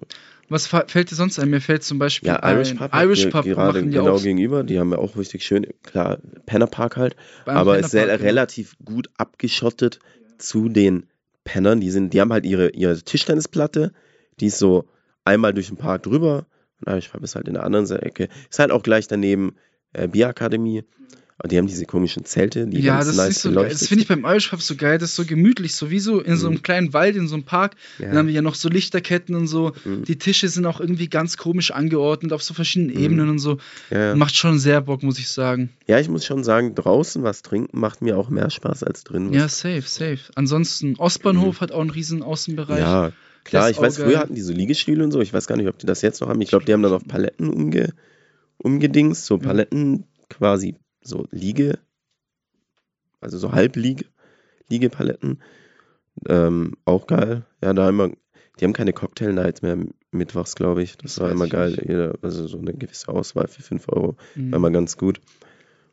Was fällt dir sonst ein? Mir fällt zum Beispiel Ja, Irish Pub, Irish Pub gerade machen die genau auch gegenüber, die haben ja auch richtig schön, klar, Penner Park halt, beim aber Penner ist Park, ja. relativ gut abgeschottet zu den Pennern. Die sind, die haben halt ihre, ihre Tischtennisplatte, die ist so einmal durch den Park drüber und Irish Pub ist halt in der anderen Ecke. Ist halt auch gleich daneben äh, Bierakademie. Aber die haben diese komischen Zelte, die Ja, ganz das nice ist so geil. Das finde ich beim Irish Pub so geil. Das ist so gemütlich, so wie so in so einem Mhm. kleinen Wald, in so einem Park. sind. Dann haben wir ja noch so Lichterketten und so. Mhm. Die Tische sind auch irgendwie ganz komisch angeordnet auf so verschiedenen Mhm. Ebenen und so. ja, ja. Macht schon sehr Bock, muss ich sagen. ja, ich muss schon sagen, draußen was trinken macht mir auch mehr Spaß als drin. was Ja, safe, safe. Ansonsten, Ostbahnhof hat auch einen riesen Außenbereich. Mhm. Ja, klar, ich weiß, auch früher geil. hatten die so Liegestühle und so. Ich weiß gar nicht, ob die das jetzt noch haben. Ich glaube, die haben dann auf Paletten umge, umgedingst, so Ja. Paletten quasi so Liege, also so Halbliege, Liegepaletten. Ähm, auch geil. Ja, da immer, die haben keine Cocktail Nights mehr mittwochs, glaube ich. Das, Das war immer geil. Jeder, also so eine gewisse Auswahl für 5 Euro. Mhm. War immer ganz gut.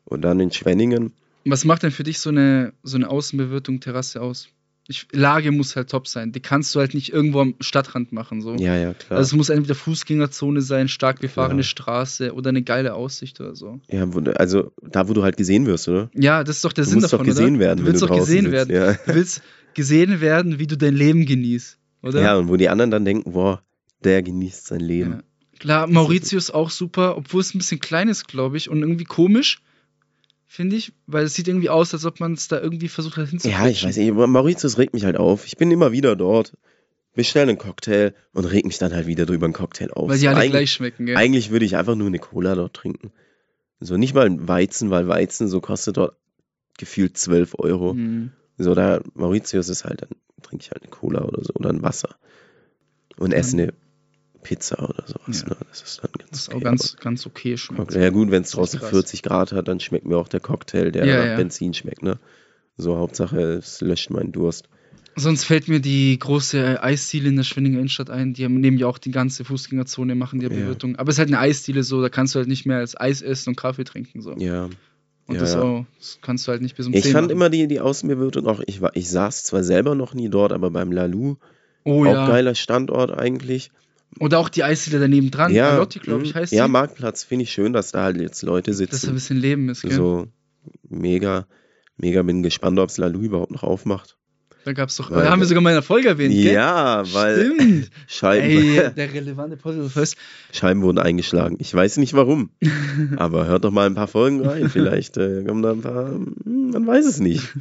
Und dann in Schwenningen. Was macht denn für dich so eine, so eine Außenbewirtung Terrasse aus? Ich, Lage muss halt top sein. Die kannst du halt nicht irgendwo am Stadtrand machen. So. Ja, ja, klar. Also es muss entweder Fußgängerzone sein, stark befahrene Ja. Straße oder eine geile Aussicht oder so. ja, also da, wo du halt gesehen wirst, oder? Ja, das ist doch der Du Sinn davon, doch gesehen oder? werden, Du wenn willst du doch gesehen sitzt, werden. Ja. Du willst gesehen werden, wie du dein Leben genießt, oder? Ja, und wo die anderen dann denken, boah, der genießt sein Leben. Ja. Klar, Mauritius auch super, obwohl es ein bisschen klein ist, glaube ich, und irgendwie komisch, finde ich, weil es sieht irgendwie aus, als ob man es da irgendwie versucht hat Ja, hinzukriegen. ich weiß nicht, Mauritius regt mich halt auf. Ich bin immer wieder dort, bestelle einen Cocktail und reg mich dann halt wieder drüber einen Cocktail auf. Weil die alle Eig gleich schmecken, gell? Eigentlich würde ich einfach nur eine Cola dort trinken. So nicht mal ein Weizen, weil Weizen so kostet dort gefühlt 12 Euro. Mhm. So, da Mauritius ist halt, dann trinke ich halt eine Cola oder so oder ein Wasser. Und esse eine Pizza oder sowas. Ja. Ne? Das ist dann ganz Das ist auch okay, ganz, ganz okay schmeckt. Ja gut, wenn es draußen krass. 40 Grad hat, dann schmeckt mir auch der Cocktail, der Ja, nach ja. Benzin schmeckt. Ne? So, Hauptsache, es löscht meinen Durst. Sonst fällt mir die große Eisdiele in der Schwenninger Innenstadt ein. Die haben, nehmen ja auch die ganze Fußgängerzone, machen die Ja. Bewirtung. Aber es ist halt eine Eisdiele so, da kannst du halt nicht mehr als Eis essen und Kaffee trinken. So. Ja. und ja, das, auch, das kannst du halt nicht bis um Ich 10 fand machen. immer die, die Außenbewirtung auch, ich, war, ich saß zwar selber noch nie dort, aber beim Lalu, Oh auch ja. geiler Standort eigentlich. Oder auch die Eisdiele daneben dran. ja, Alotti, glaube ich, mhm. heißt Ja, die. Marktplatz finde ich schön, dass da halt jetzt Leute Dass da ein sitzen. bisschen Leben ist, gell? So mega, mega bin gespannt, ob es Lalu überhaupt noch aufmacht. Da gab's doch, Weil- da haben wir sogar mal in der Folge erwähnt, gell? Ja, weil Stimmt. Scheiben, Ey, der relevante Podcast. Scheiben wurden eingeschlagen. Ich weiß nicht warum, aber hört doch mal ein paar Folgen rein. Vielleicht äh, kommen da ein paar, hm, man weiß es nicht.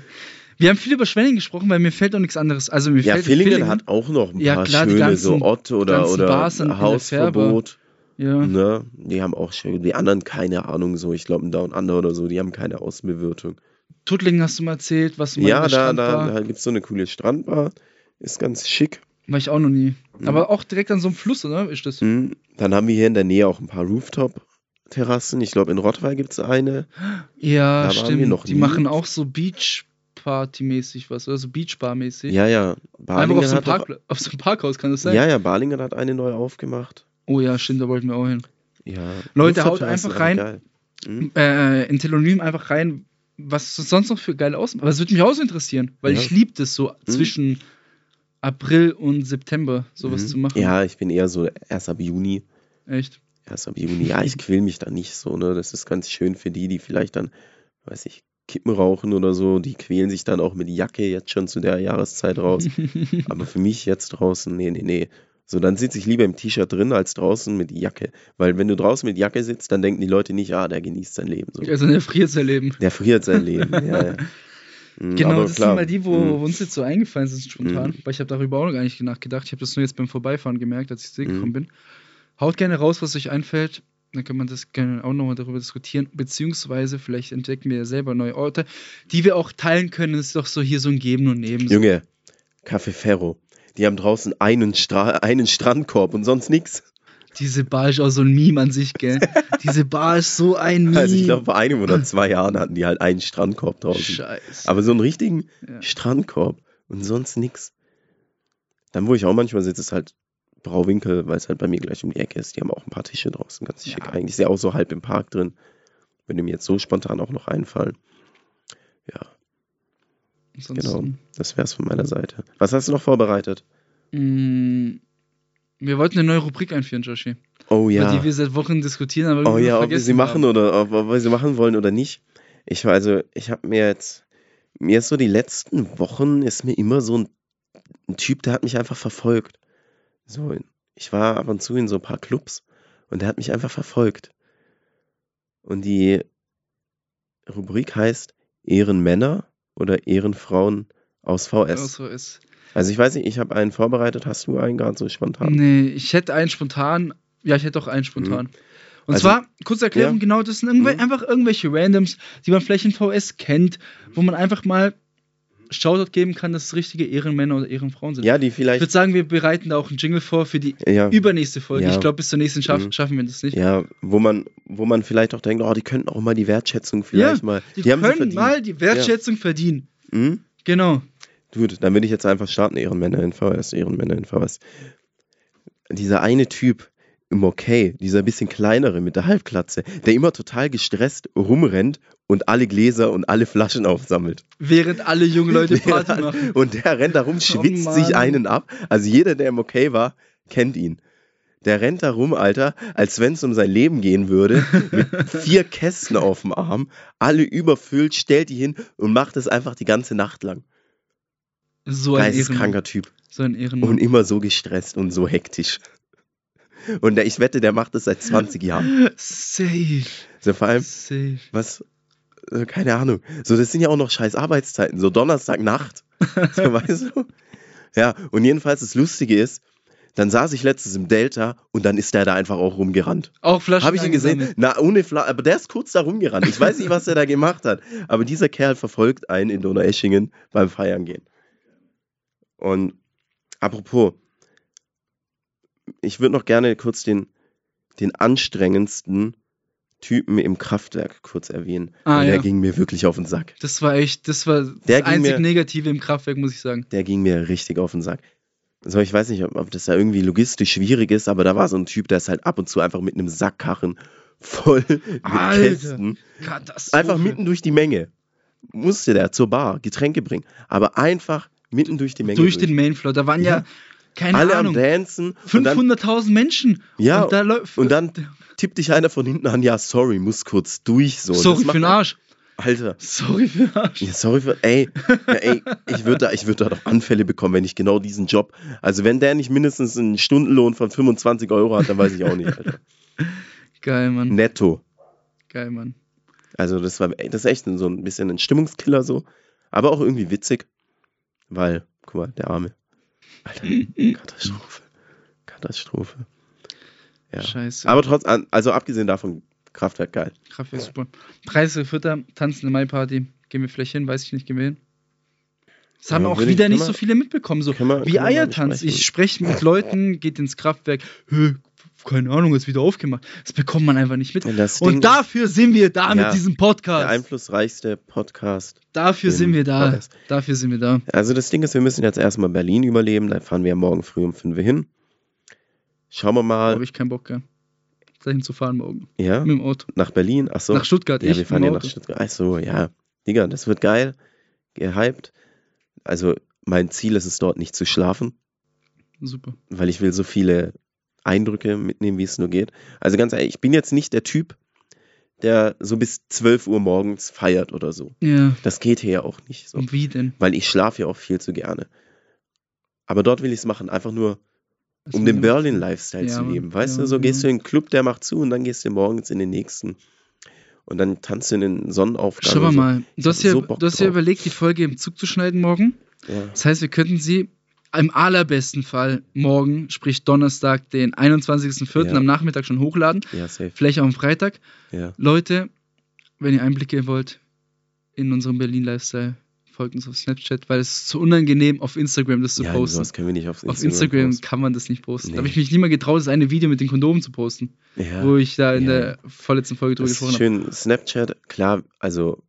Wir haben viel über Schwenningen gesprochen, weil mir fällt auch nichts anderes. Also mir Ja, fällt Villingen hat auch noch ein Ja, paar klar, die schöne, ganzen- so Ott oder, oder Bars Hausverbot. Ja. Ne? Die haben auch schön. Die anderen keine Ahnung so. Ich glaube, ein Down Under oder so, die haben keine Außenbewirtung. Tuttlingen hast du mal erzählt, was du mal Ja, da, da, da gibt es so eine coole Strandbar. Ist ganz schick. War ich auch noch nie. Mhm. Aber auch direkt an so einem Fluss, oder? Ist das? Mhm. Dann haben wir hier in der Nähe auch ein paar Rooftop-Terrassen. Ich glaube, in Rottweil gibt es eine. Ja, Da stimmt. wir noch die machen auch so Beach-Party-mäßig was, oder so Beach-Bar-mäßig. Ja, ja. Einfach auf so, einem Park, auf so einem Parkhaus kann das sein? ja, ja, Balingen hat eine neu aufgemacht. Oh ja, stimmt, da wollten wir auch hin. Ja. Leute, haut einfach rein. Mhm. Äh, in Telonym einfach rein, was es sonst noch für geile Außen. Aber es würde mich auch so interessieren, weil Ja. ich liebe das so zwischen April und September sowas Mhm. zu machen. Ja, ich bin eher so erst ab Juni. Echt. Erst ab Juni. Ja, ich quäl mich da nicht so, ne? Das ist ganz schön für die, die vielleicht dann, weiß ich, Kippen rauchen oder so. Die quälen sich dann auch mit Jacke jetzt schon zu der Jahreszeit raus. Aber für mich jetzt draußen, nee, nee, nee. So, dann sitze ich lieber im T-Shirt drin als draußen mit Jacke. Weil wenn du draußen mit Jacke sitzt, dann denken die Leute nicht, ah, der genießt sein Leben. So. Also der friert sein Leben. Der friert sein Leben. ja, ja. Mhm, Genau, das klar. sind mal die, wo, Mhm. wo uns jetzt so eingefallen sind spontan. Weil ich habe darüber auch noch gar nicht nachgedacht. Ich habe das nur jetzt beim Vorbeifahren gemerkt, als ich zu dir Mhm. gekommen bin. Haut gerne raus, was euch einfällt. Dann kann man das gerne auch nochmal darüber diskutieren. Beziehungsweise vielleicht entdecken wir ja selber neue Orte, die wir auch teilen können. Das ist doch so hier so ein Geben und Nehmen. So. Junge, Café Ferro. Die haben draußen einen, Stra einen Strandkorb und sonst nichts. Diese Bar ist auch so ein Meme an sich, gell? Diese Bar ist so ein Meme. Also ich glaube, vor einem oder zwei Jahren hatten die halt einen Strandkorb draußen. Scheiße. Aber so einen richtigen Ja. Strandkorb und sonst nichts. Dann, wo ich auch manchmal sitze, ist halt Brauwinkel, weil es halt bei mir gleich um die Ecke ist. Die haben auch ein paar Tische draußen, ganz Ja. schick eigentlich. Ist ja auch so halb im Park drin. Würde mir jetzt so spontan auch noch einfallen. Ja, Ansonsten- genau. Das wär's von meiner Seite. Was hast du noch vorbereitet? Mm, Wir wollten eine neue Rubrik einführen, Joshi. Oh Über ja. die wir seit Wochen diskutieren, aber Oh ja, ob wir sie machen haben. oder ob, ob wir sie machen wollen oder nicht. Ich war also, ich habe mir jetzt, mir ist so die letzten Wochen ist mir immer so ein, ein Typ, der hat mich einfach verfolgt. So, ich war ab und zu in so ein paar Clubs und der hat mich einfach verfolgt. Und die Rubrik heißt Ehrenmänner oder Ehrenfrauen aus VS. Also. Also ich weiß nicht, ich habe einen vorbereitet. Hast du einen gerade so spontan? Nee, ich hätte einen spontan. Ja, ich hätte auch einen spontan. Und Also- zwar, kurze Erklärung, Ja. genau, das sind irgendw Mhm. einfach irgendwelche Randoms, die man vielleicht in VS kennt, wo man einfach mal Shoutout geben kann, dass es richtige Ehrenmänner oder Ehrenfrauen sind. Ja, die Ich vielleicht. würde sagen, wir bereiten da auch einen Jingle vor für die Ja. übernächste Folge. Ja. Ich glaube, bis zur nächsten schaff Mhm. schaffen wir das nicht. Ja, wo man, wo man vielleicht auch denkt, oh, die könnten auch mal die Wertschätzung vielleicht mal. Die, Die, können mal die Wertschätzung verdienen. Hm? Genau. Gut, dann würde ich jetzt einfach starten, Ehrenmänner in VS, Ehrenmänner in VS. Dieser eine Typ im Okay, dieser bisschen kleinere mit der Halbklatze, der immer total gestresst rumrennt und alle Gläser und alle Flaschen aufsammelt. Während alle jungen Leute Party machen. Und der rennt da rum, schwitzt Mann. sich einen ab. Also jeder, der im Okay war, kennt ihn. Der rennt da rum, Alter, als wenn es um sein Leben gehen würde, mit vier Kästen auf dem Arm, alle überfüllt, stellt die hin und macht es einfach die ganze Nacht lang. So ein. Geisteskranker Typ. So ein Ehrenmann. Und immer so gestresst und so hektisch. Und der, ich wette, der macht das seit 20 Jahren. Safe. So vor allem, Safe. was, äh, keine Ahnung. So, das sind ja auch noch scheiß Arbeitszeiten. So Donnerstagnacht. So, weißt du? Ja, und jedenfalls das Lustige ist, dann saß ich letztens im Delta und dann ist der da einfach auch rumgerannt. Auch Flaschen Habe ich ihn gesehen? Na, ohne Fla aber der ist kurz da rumgerannt. Ich weiß nicht, was er da gemacht hat. Aber dieser Kerl verfolgt einen in Donaueschingen beim Feiern gehen. Und apropos, ich würde noch gerne kurz den, den anstrengendsten Typen im Kraftwerk kurz erwähnen. Ah, weil der ja. ging mir wirklich auf den Sack. Das war echt, das war Der das einzig mir- Negative im Kraftwerk, muss ich sagen. Der ging mir richtig auf den Sack. So, ich weiß nicht, ob, ob das da irgendwie logistisch schwierig ist, aber da war so ein Typ, der ist halt ab und zu einfach mit einem Sackkarren voll mit Alter. Kästen. Einfach mitten durch die Menge. Musste der zur Bar Getränke bringen. Aber einfach mitten durch die Menge. durch den Mainfloor. Da waren ja, Ja. Keine Alle Ahnung, am Dancen. Und dann 500.000 Menschen. Ja, und, da läuft, und dann tippt dich einer von hinten an, ja, sorry, muss kurz durch. So. sorry Das für den Arsch. Alter. Sorry für den Arsch. Ja, sorry für, ey, ja, ey ich würde da, ich würd da doch Anfälle bekommen, wenn ich genau diesen Job, also wenn der nicht mindestens einen Stundenlohn von 25 Euro hat, dann weiß ich auch nicht, Alter. Geil, Mann. Netto. Geil, Mann. Also das war, das ist echt so ein bisschen ein Stimmungskiller so, aber auch irgendwie witzig, weil, guck mal, der Arme. Alter, Katastrophe. Katastrophe. Ja. Scheiße. Aber trotz, also abgesehen davon, Kraftwerk geil. Kraftwerk super. 30.04. tanzende Mai-Party. Gehen wir vielleicht hin, weiß ich nicht, gehen wir hin. Das haben Ja, auch ich- wieder können nicht so viele mitbekommen. So wir- wie Eiertanz. Ich spreche mit Leuten, geht ins Kraftwerk. Hö, keine Ahnung, ist wieder aufgemacht. Das bekommt man einfach nicht mit. Und ist, dafür sind wir da Ja, mit diesem der Podcast. einflussreichste Podcast. Dafür sind wir da. Podcast. Dafür sind wir da. Also das Ding ist, wir müssen jetzt erstmal Berlin überleben, da fahren wir morgen früh um 5 Uhr hin. Schauen wir Da mal, habe ich keinen Bock, gell. dahin zu fahren morgen. ja, Mit dem Auto. nach Berlin, ach so. Nach Stuttgart, Ja, wir fahren ja nach. Stuttgart. Ach so, ja. Digga, das wird geil. Gehypt. Also, mein Ziel ist es dort nicht zu schlafen, Super. weil ich will so viele Eindrücke mitnehmen, wie es nur geht. Also ganz ehrlich, ich bin jetzt nicht der Typ, der so bis 12 Uhr morgens feiert oder so. Ja, Das geht hier ja auch nicht so. und wie denn? Weil ich schlafe ja auch viel zu gerne. Aber dort will ich es machen, einfach nur, Was um den Berlin-Lifestyle Ja, zu leben. Weißt Ja, du, so gehst ja. du in den Club, der macht zu und dann gehst du morgens in den nächsten. Und dann tanzt du in den Sonnenaufgang. Schau mal so. mal. Du hast, ja, so du hast ja überlegt, die Folge im Zug zu schneiden morgen. Ja. Das heißt, wir könnten sie im allerbesten Fall morgen, sprich Donnerstag, den 21.04. Ja. am Nachmittag schon hochladen. ja, safe. Vielleicht auch am Freitag. Ja. Leute, wenn ihr Einblicke wollt in unseren Berlin-Lifestyle, folgt uns auf Snapchat, weil es ist zu unangenehm, auf Instagram das zu ja, posten. sowas können wir nicht auf Instagram. Auf Instagram posten. kann man das nicht posten. Da Nee. habe ich mich nicht mal getraut, das eine Video mit den Kondomen zu posten, Ja. wo ich da in Ja. der vorletzten Folge drüber gesprochen habe. schön. Snapchat, klar, also,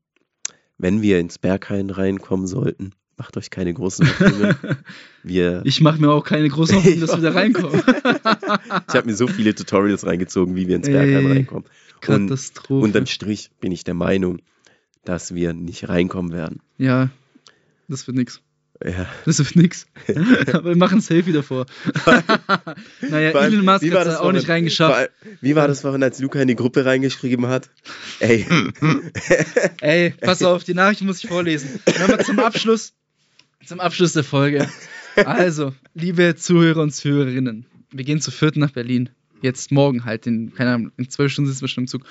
wenn wir ins Berghain reinkommen sollten, macht euch keine großen Hoffnungen. wir, Ich mache mir auch keine große Hoffnung, dass wir da reinkommen. ich habe mir so viele Tutorials reingezogen, wie wir ins Bergheim Ey. reinkommen. Und Katastrophe. unterm Strich bin ich der Meinung, dass wir nicht reinkommen werden. ja, das wird nix. Ja. Das ist nix. Aber wir machen ein Selfie davor. naja, Vor allem, Elon Musk hat es auch nicht reingeschafft. Allem, Wie war das vorhin, als Luca in die Gruppe reingeschrieben hat? Ey, Ey, pass auf, die Nachricht muss ich vorlesen. Nochmal zum Abschluss, zum Abschluss der Folge. Also, liebe Zuhörer und Zuhörerinnen, wir gehen zu vierten nach Berlin. Jetzt morgen halt, in, keine Ahnung, in zwölf Stunden sitzen wir schon im Zug.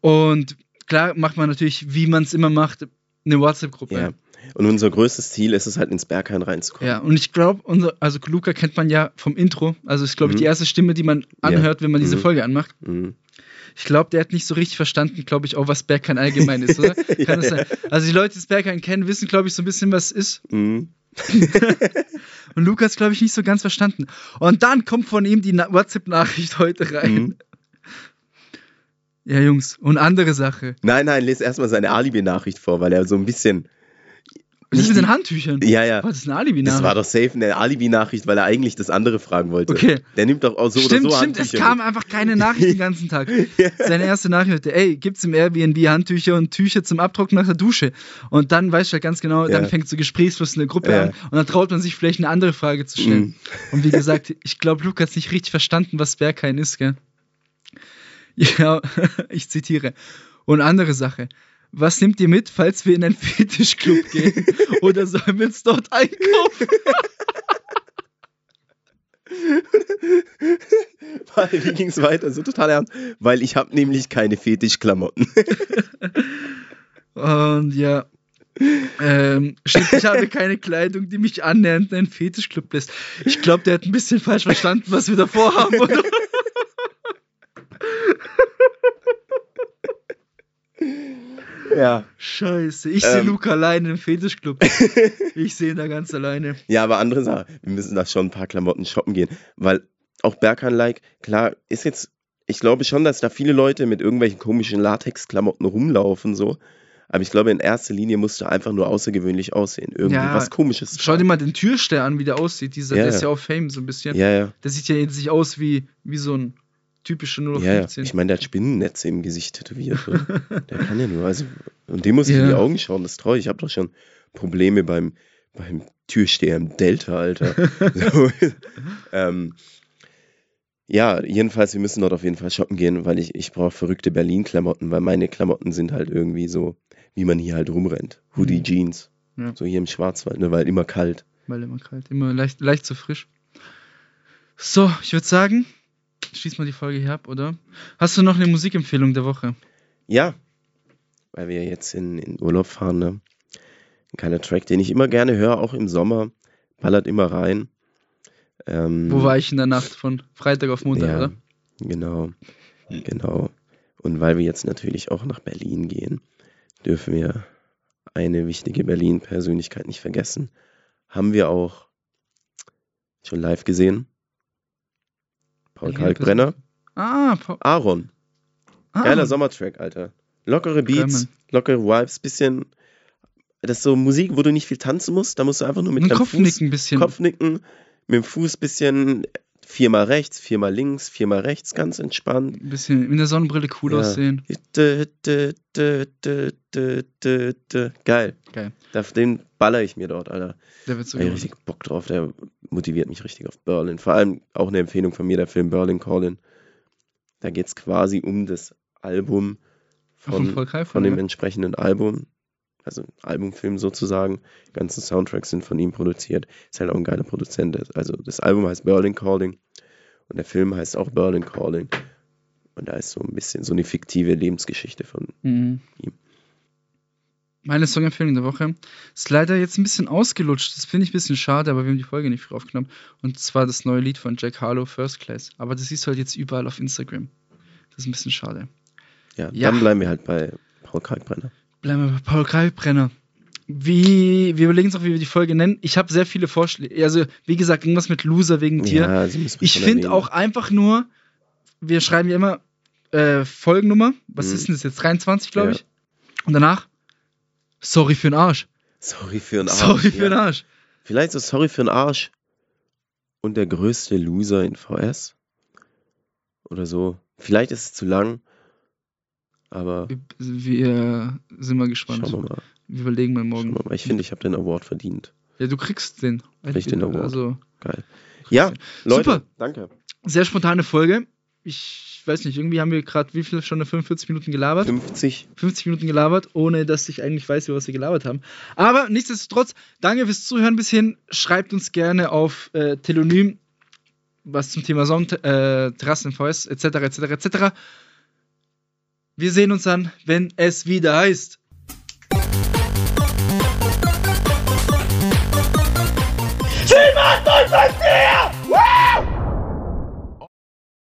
Und klar macht man natürlich, wie man es immer macht, eine WhatsApp-Gruppe. ja. Und unser größtes Ziel ist es halt ins Berghain reinzukommen. Ja, und ich glaube, also Luca kennt man ja vom Intro. Also ist, glaube ich, Mhm. die erste Stimme, die man anhört, wenn man diese Mhm. Folge anmacht. Mhm. Ich glaube, der hat nicht so richtig verstanden, glaube ich, auch was Berghain allgemein ist, oder? Ja, Kann das ja. sein? Also die Leute, die das Berghain kennen, wissen, glaube ich, so ein bisschen, was es ist. Mhm. Und Lukas, glaube ich, nicht so ganz verstanden. Und dann kommt von ihm die Na- WhatsApp-Nachricht heute rein. Mhm. Ja, Jungs, und andere Sache. Nein, nein, lese erstmal seine Alibi-Nachricht vor, weil er so ein bisschen. Was ist mit den Handtüchern? Ja, ja. Was das ist eine alibi Das war doch safe eine Alibi-Nachricht, weil er eigentlich das andere fragen wollte. Okay. Der nimmt doch auch so stimmt, oder so stimmt, es Handtücher kam mit. einfach keine Nachricht den ganzen Tag. Seine erste Nachricht hatte, ey, gibt's im Airbnb Handtücher und Tücher zum Abtrocknen nach der Dusche? Und dann weißt du halt ganz genau, dann Ja. fängt so Gesprächsfluss in der Gruppe Ja. an und dann traut man sich vielleicht eine andere Frage zu stellen. Mhm. Und wie gesagt, ich glaube, Lukas hat nicht richtig verstanden, was Berghain ist, gell? Ja, ich zitiere. Und andere Sache. Was nehmt ihr mit, falls wir in einen Fetischclub gehen? Oder sollen wir uns dort einkaufen? Wie ging es weiter? So total ernst. Weil ich habe nämlich keine Fetischklamotten. Und ja. Ähm, stimmt, ich habe keine Kleidung, die mich annähernd in einen Fetischclub lässt. Ich glaube, der hat ein bisschen falsch verstanden, was wir davor haben, oder? ja. Scheiße, ich sehe Ähm. Luca alleine im Fetischclub. Ich sehe ihn da ganz alleine. Ja, aber andere Sache. Wir müssen da schon ein paar Klamotten shoppen gehen. Weil auch Berghain-like, klar, ist jetzt. Ich glaube schon, dass da viele Leute mit irgendwelchen komischen Latex-Klamotten rumlaufen, so. Aber ich glaube, in erster Linie musst du einfach nur außergewöhnlich aussehen. Irgendwie Ja, was Komisches. Schau dir mal den Türsteher an, wie der aussieht. Dieser, Ja, der ist ja. auch Fame so ein bisschen. Ja, ja. Der sieht ja jetzt nicht aus wie, wie so ein typischer Ja, ja. 0815. Ich meine, der hat Spinnennetze im Gesicht tätowiert. der kann ja nur. Also, und dem muss ich Ja. in die Augen schauen, das traue ich. Ich habe doch schon Probleme beim, beim Türsteher im Delta, Alter. so. ähm, ja, jedenfalls, wir müssen dort auf jeden Fall shoppen gehen, weil ich, ich brauche verrückte Berlin-Klamotten, weil meine Klamotten sind halt irgendwie so, wie man hier halt rumrennt. Hoodie, Mhm. Jeans. Ja. So hier im Schwarzwald, ne, weil immer kalt. Weil immer kalt, immer leicht, leicht zu frisch. So, ich würde sagen, schließ mal die Folge hier ab, oder? Hast du noch eine Musikempfehlung der Woche? Ja, weil wir jetzt in, in Urlaub fahren, ne? Ein kleiner Track, den ich immer gerne höre, auch im Sommer. Ballert immer rein. Ähm, Wo war ich in der Nacht von Freitag auf Montag, ja, oder? Genau, genau. Und weil wir jetzt natürlich auch nach Berlin gehen, dürfen wir eine wichtige Berlin-Persönlichkeit nicht vergessen. Haben wir auch schon live gesehen. Paul Kalkbrenner. Ah, Paul. Aaron. ah Geiler Sommertrack, Alter. Lockere Beats, lockere Vibes, bisschen. Das ist so Musik, wo du nicht viel tanzen musst. Da musst du einfach nur mit Ein deinem Kopfnicken ein bisschen. Fuß, Kopfnicken, mit dem Fuß bisschen viermal rechts, viermal links, viermal rechts, ganz entspannt. Ein bisschen in der Sonnenbrille cool Ja. aussehen. Dö, dö, dö. Geil. Geil. Auf Den baller ich mir dort, Alter. Der wird so ich richtig Bock drauf. Der motiviert mich richtig auf Berlin. Vor allem auch eine Empfehlung von mir, der Film Berlin Calling. Da geht es quasi um das Album Ach, von von, von dem ja. entsprechenden Album. Also Albumfilm sozusagen. Die ganzen Soundtracks sind von ihm produziert. Ist halt auch ein geiler Produzent. Also das Album heißt Berlin Calling und der Film heißt auch Berlin Calling. Und da ist so ein bisschen so eine fiktive Lebensgeschichte von Mhm. ihm. Meine Songempfehlung der Woche ist leider jetzt ein bisschen ausgelutscht. Das finde ich ein bisschen schade, aber wir haben die Folge nicht früh aufgenommen. Und zwar das neue Lied von Jack Harlow, First Class. Aber das siehst du halt jetzt überall auf Instagram. Das ist ein bisschen schade. Ja, Ja. dann bleiben wir halt bei Paul Kalkbrenner. Bleiben wir bei Paul Kalkbrenner. Wie, wir überlegen uns auch, wie wir die Folge nennen. Ich habe sehr viele Vorschläge. Also, wie gesagt, irgendwas mit Loser wegen dir. Ja, Ich finde auch einfach nur, wir schreiben ja immer äh, Folgennummer. Was Mhm. ist denn das jetzt? 23, glaube Ja. ich. Und danach, sorry für den Arsch. Sorry für den Arsch. sorry für den. Arsch. Vielleicht so sorry für den Arsch. Und der größte Loser in VS. Oder so. Vielleicht ist es zu lang. Aber Wir, wir sind mal gespannt. schauen wir mal. Wir überlegen mal morgen. mal. Ich finde, ich habe den Award verdient. Ja, du kriegst den. Krieg den Award. Also, Geil. Ja, Leute, Super. danke. sehr spontane Folge. Ich weiß nicht, irgendwie haben wir gerade wie viel schon 45 Minuten gelabert? 50. 50 Minuten gelabert, ohne dass ich eigentlich weiß, über was wir gelabert haben. Aber nichtsdestotrotz, danke fürs Zuhören bis hin. Schreibt uns gerne auf äh, Telonym was zum Thema Song, äh, Terrassen, VS, etc., etc., etc. Wir sehen uns dann, wenn es wieder heißt.